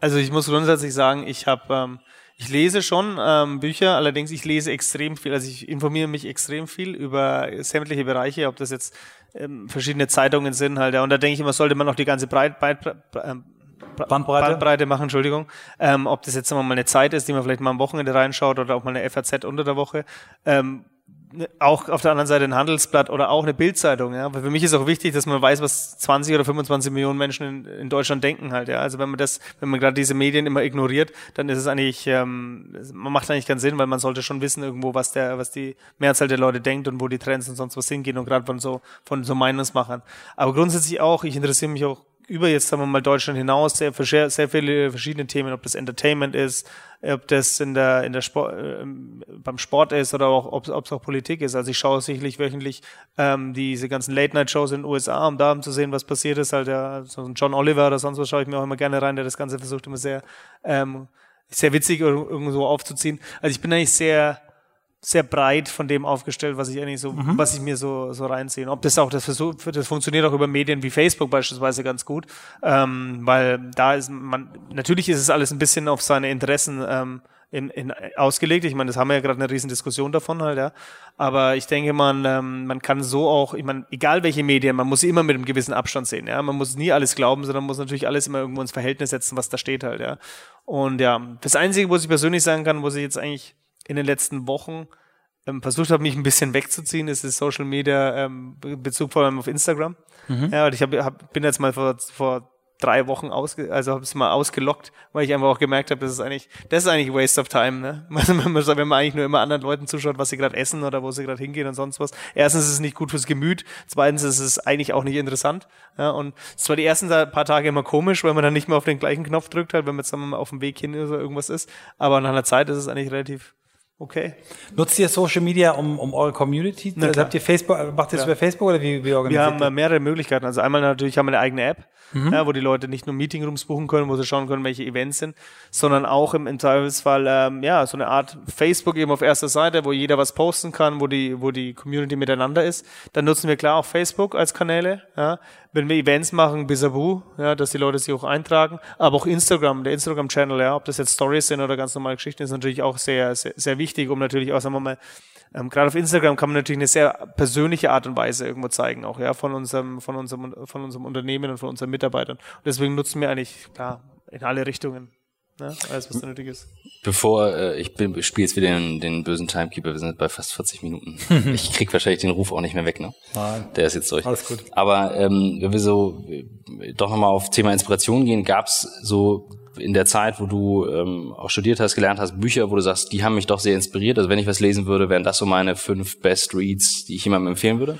also ich muss grundsätzlich sagen, ich habe ähm, ich lese schon ähm, Bücher, allerdings ich lese extrem viel, also ich informiere mich extrem viel über sämtliche Bereiche, ob das jetzt ähm, verschiedene Zeitungen sind halt, ja, und da denke ich immer, sollte man noch die ganze Breit, Breit, Breit, ähm, Bandbreite. Bandbreite machen, Entschuldigung. Ähm, ob das jetzt mal eine Zeit ist, die man vielleicht mal am Wochenende reinschaut oder auch mal eine FAZ unter der Woche. Ähm, auch auf der anderen Seite ein Handelsblatt oder auch eine Bildzeitung, ja. Für mich ist auch wichtig, dass man weiß, was 20 oder 25 Millionen Menschen in, in Deutschland denken halt, ja. Also wenn man das, wenn man gerade diese Medien immer ignoriert, dann ist es eigentlich, ähm, man macht eigentlich keinen Sinn, weil man sollte schon wissen irgendwo, was der, was die Mehrzahl der Leute denkt und wo die Trends und sonst was hingehen und gerade von so, von so Meinungsmachern. Aber grundsätzlich auch, ich interessiere mich auch über jetzt sagen wir mal Deutschland hinaus sehr, sehr, viele verschiedene Themen, ob das Entertainment ist, ob das in der in der Sport, äh, beim Sport ist oder auch ob es auch Politik ist. Also ich schaue sicherlich wöchentlich ähm, diese ganzen Late Night Shows in den USA, um da zu sehen, was passiert ist. Halt ja, so ein John Oliver oder sonst was schaue ich mir auch immer gerne rein, der das Ganze versucht immer sehr ähm, sehr witzig irgendwo aufzuziehen. Also ich bin eigentlich sehr sehr breit von dem aufgestellt, was ich eigentlich so, mhm. was ich mir so, so reinziehe. Ob das auch, das, versuch, das funktioniert auch über Medien wie Facebook beispielsweise ganz gut, ähm, weil da ist man, natürlich ist es alles ein bisschen auf seine Interessen ähm, in, in, ausgelegt. Ich meine, das haben wir ja gerade eine riesen Diskussion davon halt, ja. Aber ich denke, man, ähm, man kann so auch, ich meine, egal welche Medien, man muss sie immer mit einem gewissen Abstand sehen, ja. Man muss nie alles glauben, sondern muss natürlich alles immer irgendwo ins Verhältnis setzen, was da steht halt, ja. Und ja, das Einzige, was ich persönlich sagen kann, wo ich jetzt eigentlich in den letzten Wochen ähm, versucht habe, mich ein bisschen wegzuziehen, ist das Social Media ähm, Bezug vor allem auf Instagram. Mhm. Ja, und ich hab, hab, bin jetzt mal vor, vor drei Wochen ausge, also habe es mal ausgelockt, weil ich einfach auch gemerkt habe, das ist eigentlich, das ist eigentlich Waste of Time, ne? <laughs> Wenn man, wenn man eigentlich nur immer anderen Leuten zuschaut, was sie gerade essen oder wo sie gerade hingehen und sonst was. Erstens ist es nicht gut fürs Gemüt, zweitens ist es eigentlich auch nicht interessant. Ja, und es war die ersten paar Tage immer komisch, weil man dann nicht mehr auf den gleichen Knopf drückt halt, wenn man jetzt mal auf dem Weg hin oder irgendwas ist. Aber nach einer Zeit ist es eigentlich relativ Okay. Nutzt ihr Social Media, um, um eure Community? Also habt ihr Facebook, macht ihr das über Facebook oder wie, wie organisiert Wir haben ihr? mehrere Möglichkeiten. Also einmal natürlich haben wir eine eigene App, mhm. ja, wo die Leute nicht nur Meetingrooms buchen können, wo sie schauen können, welche Events sind, sondern auch im, im Zweifelsfall, ähm, ja, so eine Art Facebook eben auf erster Seite, wo jeder was posten kann, wo die, wo die Community miteinander ist. Dann nutzen wir klar auch Facebook als Kanäle, ja wenn wir Events machen, Bisabu, ja, dass die Leute sich auch eintragen, aber auch Instagram, der Instagram-Channel, ja, ob das jetzt Stories sind oder ganz normale Geschichten, ist natürlich auch sehr, sehr, sehr wichtig, um natürlich auch, sagen wir mal, ähm, gerade auf Instagram kann man natürlich eine sehr persönliche Art und Weise irgendwo zeigen, auch ja, von unserem, von unserem, von unserem Unternehmen und von unseren Mitarbeitern. Und deswegen nutzen wir eigentlich klar in alle Richtungen. Ne? Alles, was da nötig ist. Bevor äh, ich, bin, spiele jetzt wieder den, den bösen Timekeeper, wir sind bei fast 40 Minuten. <laughs> ich krieg wahrscheinlich den Ruf auch nicht mehr weg, ne? Nein. Der ist jetzt durch. Alles gut. Aber ähm, wenn wir so äh, doch nochmal auf Thema Inspiration gehen, gab's so in der Zeit, wo du ähm, auch studiert hast, gelernt hast, Bücher, wo du sagst, die haben mich doch sehr inspiriert. Also wenn ich was lesen würde, wären das so meine fünf Best Reads, die ich jemandem empfehlen würde?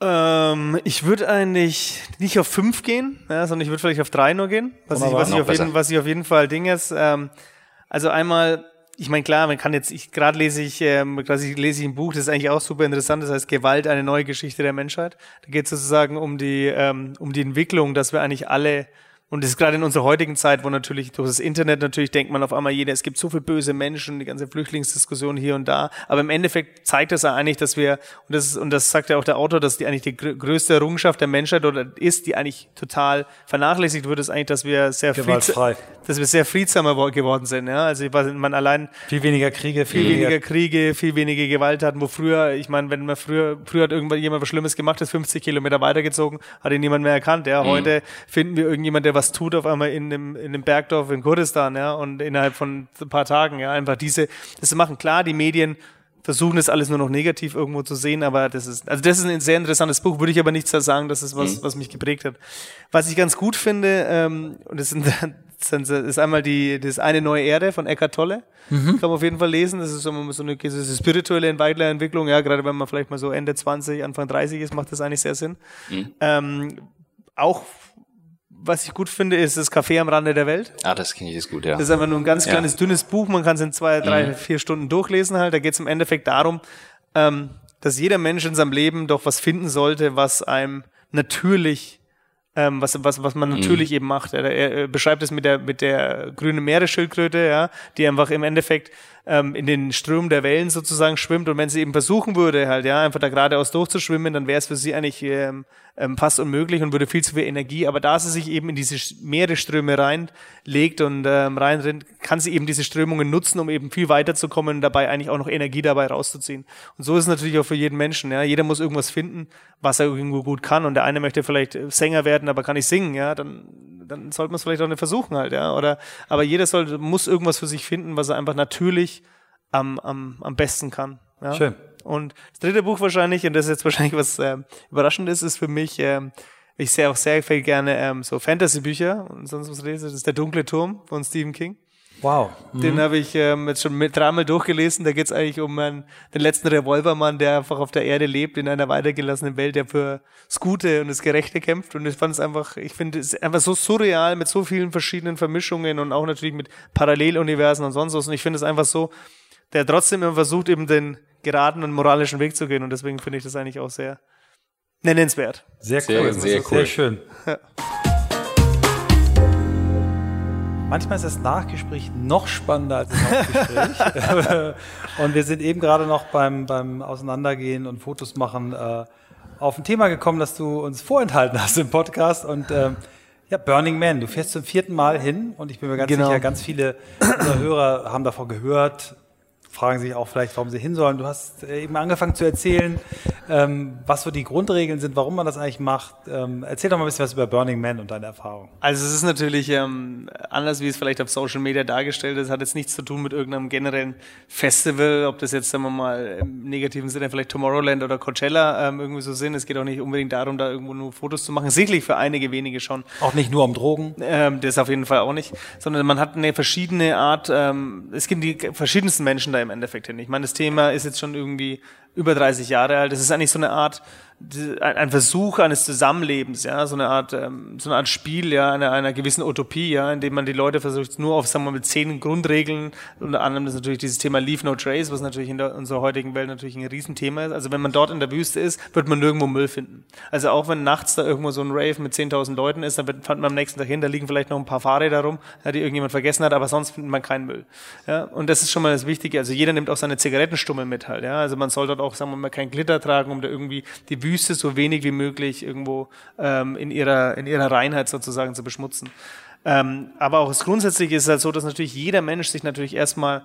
Ähm, ich würde eigentlich nicht auf fünf gehen, ja, sondern ich würde vielleicht auf drei nur gehen. Was, ich, was, ich auf jeden, was ich auf jeden Fall Ding ist. Ähm, also einmal, ich meine klar, man kann jetzt, ich gerade lese ich, ähm, gerade lese ich ein Buch, das ist eigentlich auch super interessant. Das heißt Gewalt, eine neue Geschichte der Menschheit. Da geht es sozusagen um die ähm, um die Entwicklung, dass wir eigentlich alle und das ist gerade in unserer heutigen Zeit, wo natürlich durch das Internet natürlich denkt man auf einmal jeder, es gibt so viele böse Menschen, die ganze Flüchtlingsdiskussion hier und da. Aber im Endeffekt zeigt das ja eigentlich, dass wir, und das, ist, und das sagt ja auch der Autor, dass die eigentlich die größte Errungenschaft der Menschheit oder ist, die eigentlich total vernachlässigt wird, ist eigentlich, dass wir sehr Gewaltfrei. dass wir sehr friedsamer geworden sind. Ja? Also man allein viel weniger Kriege, viel, viel weniger, weniger Kriege, viel weniger Gewalt hatten, wo früher, ich meine, wenn man früher, früher hat irgendwann jemand was Schlimmes gemacht, ist 50 Kilometer weitergezogen, hat ihn niemand mehr erkannt. Ja? Mhm. Heute mhm. finden wir irgendjemand, der was tut auf einmal in dem, in dem Bergdorf in Kurdistan, ja, und innerhalb von ein paar Tagen, ja, einfach diese, das machen. Klar, die Medien versuchen das alles nur noch negativ irgendwo zu sehen, aber das ist, also das ist ein sehr interessantes Buch, würde ich aber nicht sagen, das ist was, mhm. was mich geprägt hat. Was ich ganz gut finde, ähm, und <laughs> das sind, das ist einmal die, das eine neue Erde von Eckhart Tolle, mhm. kann man auf jeden Fall lesen, das ist so eine, so eine spirituelle Weiterentwicklung, ja, gerade wenn man vielleicht mal so Ende 20, Anfang 30 ist, macht das eigentlich sehr Sinn. Mhm. Ähm, auch was ich gut finde, ist das Café am Rande der Welt. Ah, das kenne ich ist gut, ja. Das ist einfach nur ein ganz kleines, ja. dünnes Buch. Man kann es in zwei, drei, mhm. vier Stunden durchlesen halt. Da geht es im Endeffekt darum, ähm, dass jeder Mensch in seinem Leben doch was finden sollte, was einem natürlich, ähm, was, was, was man natürlich mhm. eben macht. Er, er, beschreibt es mit der, mit der grünen Meeresschildkröte, ja, die einfach im Endeffekt ähm, in den Strömen der Wellen sozusagen schwimmt. Und wenn sie eben versuchen würde, halt, ja, einfach da geradeaus durchzuschwimmen, dann wäre es für sie eigentlich ähm, ähm, fast unmöglich und würde viel zu viel Energie. Aber da sie sich eben in diese Meeresströme reinlegt und ähm, reinrennt, kann sie eben diese Strömungen nutzen, um eben viel weiterzukommen und dabei eigentlich auch noch Energie dabei rauszuziehen. Und so ist es natürlich auch für jeden Menschen. Ja, jeder muss irgendwas finden, was er irgendwo gut kann. Und der eine möchte vielleicht Sänger werden, aber kann nicht singen. Ja, dann dann sollte man es vielleicht auch nicht versuchen halt. Ja, oder aber jeder soll muss irgendwas für sich finden, was er einfach natürlich am am am besten kann. Ja? Schön. Und das dritte Buch wahrscheinlich, und das ist jetzt wahrscheinlich was äh, Überraschendes, ist für mich, äh, ich sehe auch sehr viel gerne ähm, so Fantasy-Bücher und sonst was lese. Das ist Der dunkle Turm von Stephen King. Wow. Mhm. Den habe ich ähm, jetzt schon mit dreimal durchgelesen. Da geht es eigentlich um einen, den letzten Revolvermann, der einfach auf der Erde lebt, in einer weitergelassenen Welt, der für das Gute und das Gerechte kämpft. Und ich fand es einfach, ich finde es einfach so surreal mit so vielen verschiedenen Vermischungen und auch natürlich mit Paralleluniversen und sonst was. Und ich finde es einfach so, der trotzdem immer versucht, eben den geraden und moralischen Weg zu gehen. Und deswegen finde ich das eigentlich auch sehr nennenswert. Sehr cool. Sehr, sehr, cool. sehr schön. Ja. Manchmal ist das Nachgespräch noch spannender als das Hauptgespräch. <laughs> und wir sind eben gerade noch beim, beim Auseinandergehen und Fotos machen äh, auf ein Thema gekommen, das du uns vorenthalten hast im Podcast. Und äh, ja, Burning Man, du fährst zum vierten Mal hin und ich bin mir ganz genau. sicher, ganz viele unserer Hörer haben davon gehört, fragen sich auch vielleicht, warum sie hin sollen. Du hast äh, eben angefangen zu erzählen, ähm, was so die Grundregeln sind, warum man das eigentlich macht. Ähm, erzähl doch mal ein bisschen was über Burning Man und deine Erfahrung. Also es ist natürlich ähm, anders, wie es vielleicht auf Social Media dargestellt ist. Hat jetzt nichts zu tun mit irgendeinem generellen Festival, ob das jetzt, sagen wir mal, im negativen Sinne vielleicht Tomorrowland oder Coachella ähm, irgendwie so sind. Es geht auch nicht unbedingt darum, da irgendwo nur Fotos zu machen. Sicherlich für einige wenige schon. Auch nicht nur um Drogen? Ähm, das auf jeden Fall auch nicht. Sondern man hat eine verschiedene Art, ähm, es gibt die verschiedensten Menschen da im Endeffekt hin. Ich meine, das Thema ist jetzt schon irgendwie über 30 Jahre alt. Das ist eigentlich so eine Art ein Versuch eines Zusammenlebens, ja, so eine Art, ähm, so eine Art Spiel, ja, einer, einer gewissen Utopie, ja, indem man die Leute versucht, nur auf, sagen wir mal, mit zehn Grundregeln, unter anderem ist natürlich dieses Thema Leave No Trace, was natürlich in der, unserer heutigen Welt natürlich ein Riesenthema ist. Also wenn man dort in der Wüste ist, wird man nirgendwo Müll finden. Also auch wenn nachts da irgendwo so ein Rave mit 10.000 Leuten ist, dann fand man am nächsten Tag hin, da liegen vielleicht noch ein paar Fahrräder rum, ja, die irgendjemand vergessen hat, aber sonst findet man keinen Müll. Ja, und das ist schon mal das Wichtige. Also jeder nimmt auch seine Zigarettenstummel mit halt, ja. Also man soll dort auch, sagen wir mal, kein Glitter tragen, um da irgendwie die Wüste so wenig wie möglich irgendwo ähm, in, ihrer, in ihrer Reinheit sozusagen zu beschmutzen. Ähm, aber auch das Grundsätzliche ist halt so, dass natürlich jeder Mensch sich natürlich erstmal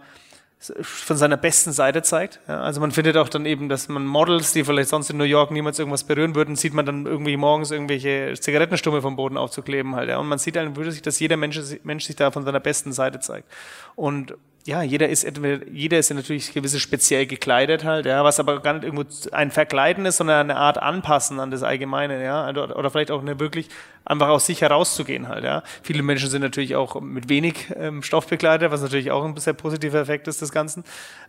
von seiner besten Seite zeigt. Ja, also man findet auch dann eben, dass man Models, die vielleicht sonst in New York niemals irgendwas berühren würden, sieht man dann irgendwie morgens irgendwelche Zigarettenstummel vom Boden aufzukleben halt. Ja. Und man sieht dann wirklich, dass jeder Mensch, Mensch sich da von seiner besten Seite zeigt. Und ja, jeder ist entweder, jeder ist ja natürlich gewisse speziell gekleidet halt, ja, was aber gar nicht irgendwo ein Verkleiden ist, sondern eine Art Anpassen an das Allgemeine, ja, oder vielleicht auch eine wirklich einfach aus sich herauszugehen halt, ja. Viele Menschen sind natürlich auch mit wenig ähm, Stoff bekleidet, was natürlich auch ein sehr positiver Effekt ist des Ganzen.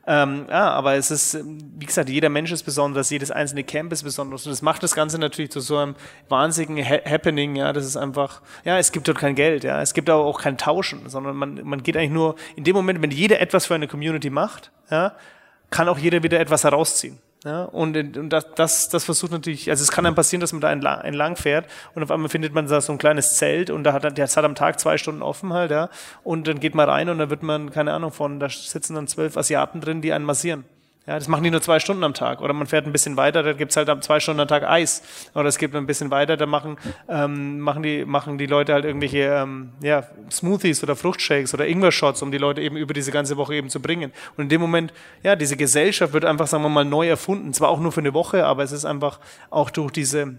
Ähm, ja, aber es ist, wie gesagt, jeder Mensch ist besonders, jedes einzelne Camp ist besonders und das macht das Ganze natürlich zu so einem wahnsinnigen ha Happening, ja, das ist einfach, ja, es gibt dort kein Geld, ja, es gibt aber auch kein Tauschen, sondern man, man geht eigentlich nur in dem Moment, wenn jeder etwas für eine Community macht, ja, kann auch jeder wieder etwas herausziehen. Ja, und, und das, das, das versucht natürlich, also es kann dann passieren, dass man da entlang, fährt und auf einmal findet man da so ein kleines Zelt und da hat der hat am Tag zwei Stunden offen halt, ja. Und dann geht man rein und dann wird man, keine Ahnung, von, da sitzen dann zwölf Asiaten drin, die einen massieren. Ja, das machen die nur zwei Stunden am Tag. Oder man fährt ein bisschen weiter, da gibt's halt zwei Stunden am Tag Eis. Oder es gibt ein bisschen weiter, da machen, ähm, machen, die, machen die Leute halt irgendwelche ähm, ja, Smoothies oder Fruchtshakes oder Ingwer-Shots, um die Leute eben über diese ganze Woche eben zu bringen. Und in dem Moment, ja, diese Gesellschaft wird einfach, sagen wir mal, neu erfunden. Zwar auch nur für eine Woche, aber es ist einfach auch durch diese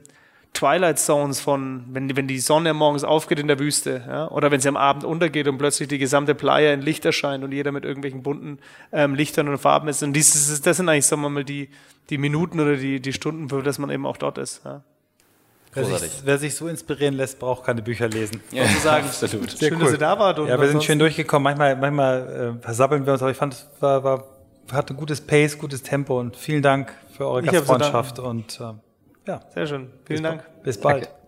Twilight Zones von, wenn, wenn die Sonne morgens aufgeht in der Wüste, ja, oder wenn sie am Abend untergeht und plötzlich die gesamte Playa in Licht erscheint und jeder mit irgendwelchen bunten ähm, Lichtern und Farben ist. Und dieses, das sind eigentlich, sagen wir mal, die, die Minuten oder die, die Stunden, für das man eben auch dort ist. Ja. Wer sich, wer sich, so inspirieren lässt, braucht keine Bücher lesen. Ja, sozusagen. <laughs> Absolut. Sehr schön, cool. dass ihr da wart. ja, wir sind schön durchgekommen. Manchmal, manchmal äh, versappeln wir uns, aber ich fand, es war, war, hat ein gutes Pace, gutes Tempo und vielen Dank für eure ich Gastfreundschaft und äh, ja. Sehr schön. Vielen bis Dank. Bis bald. Danke.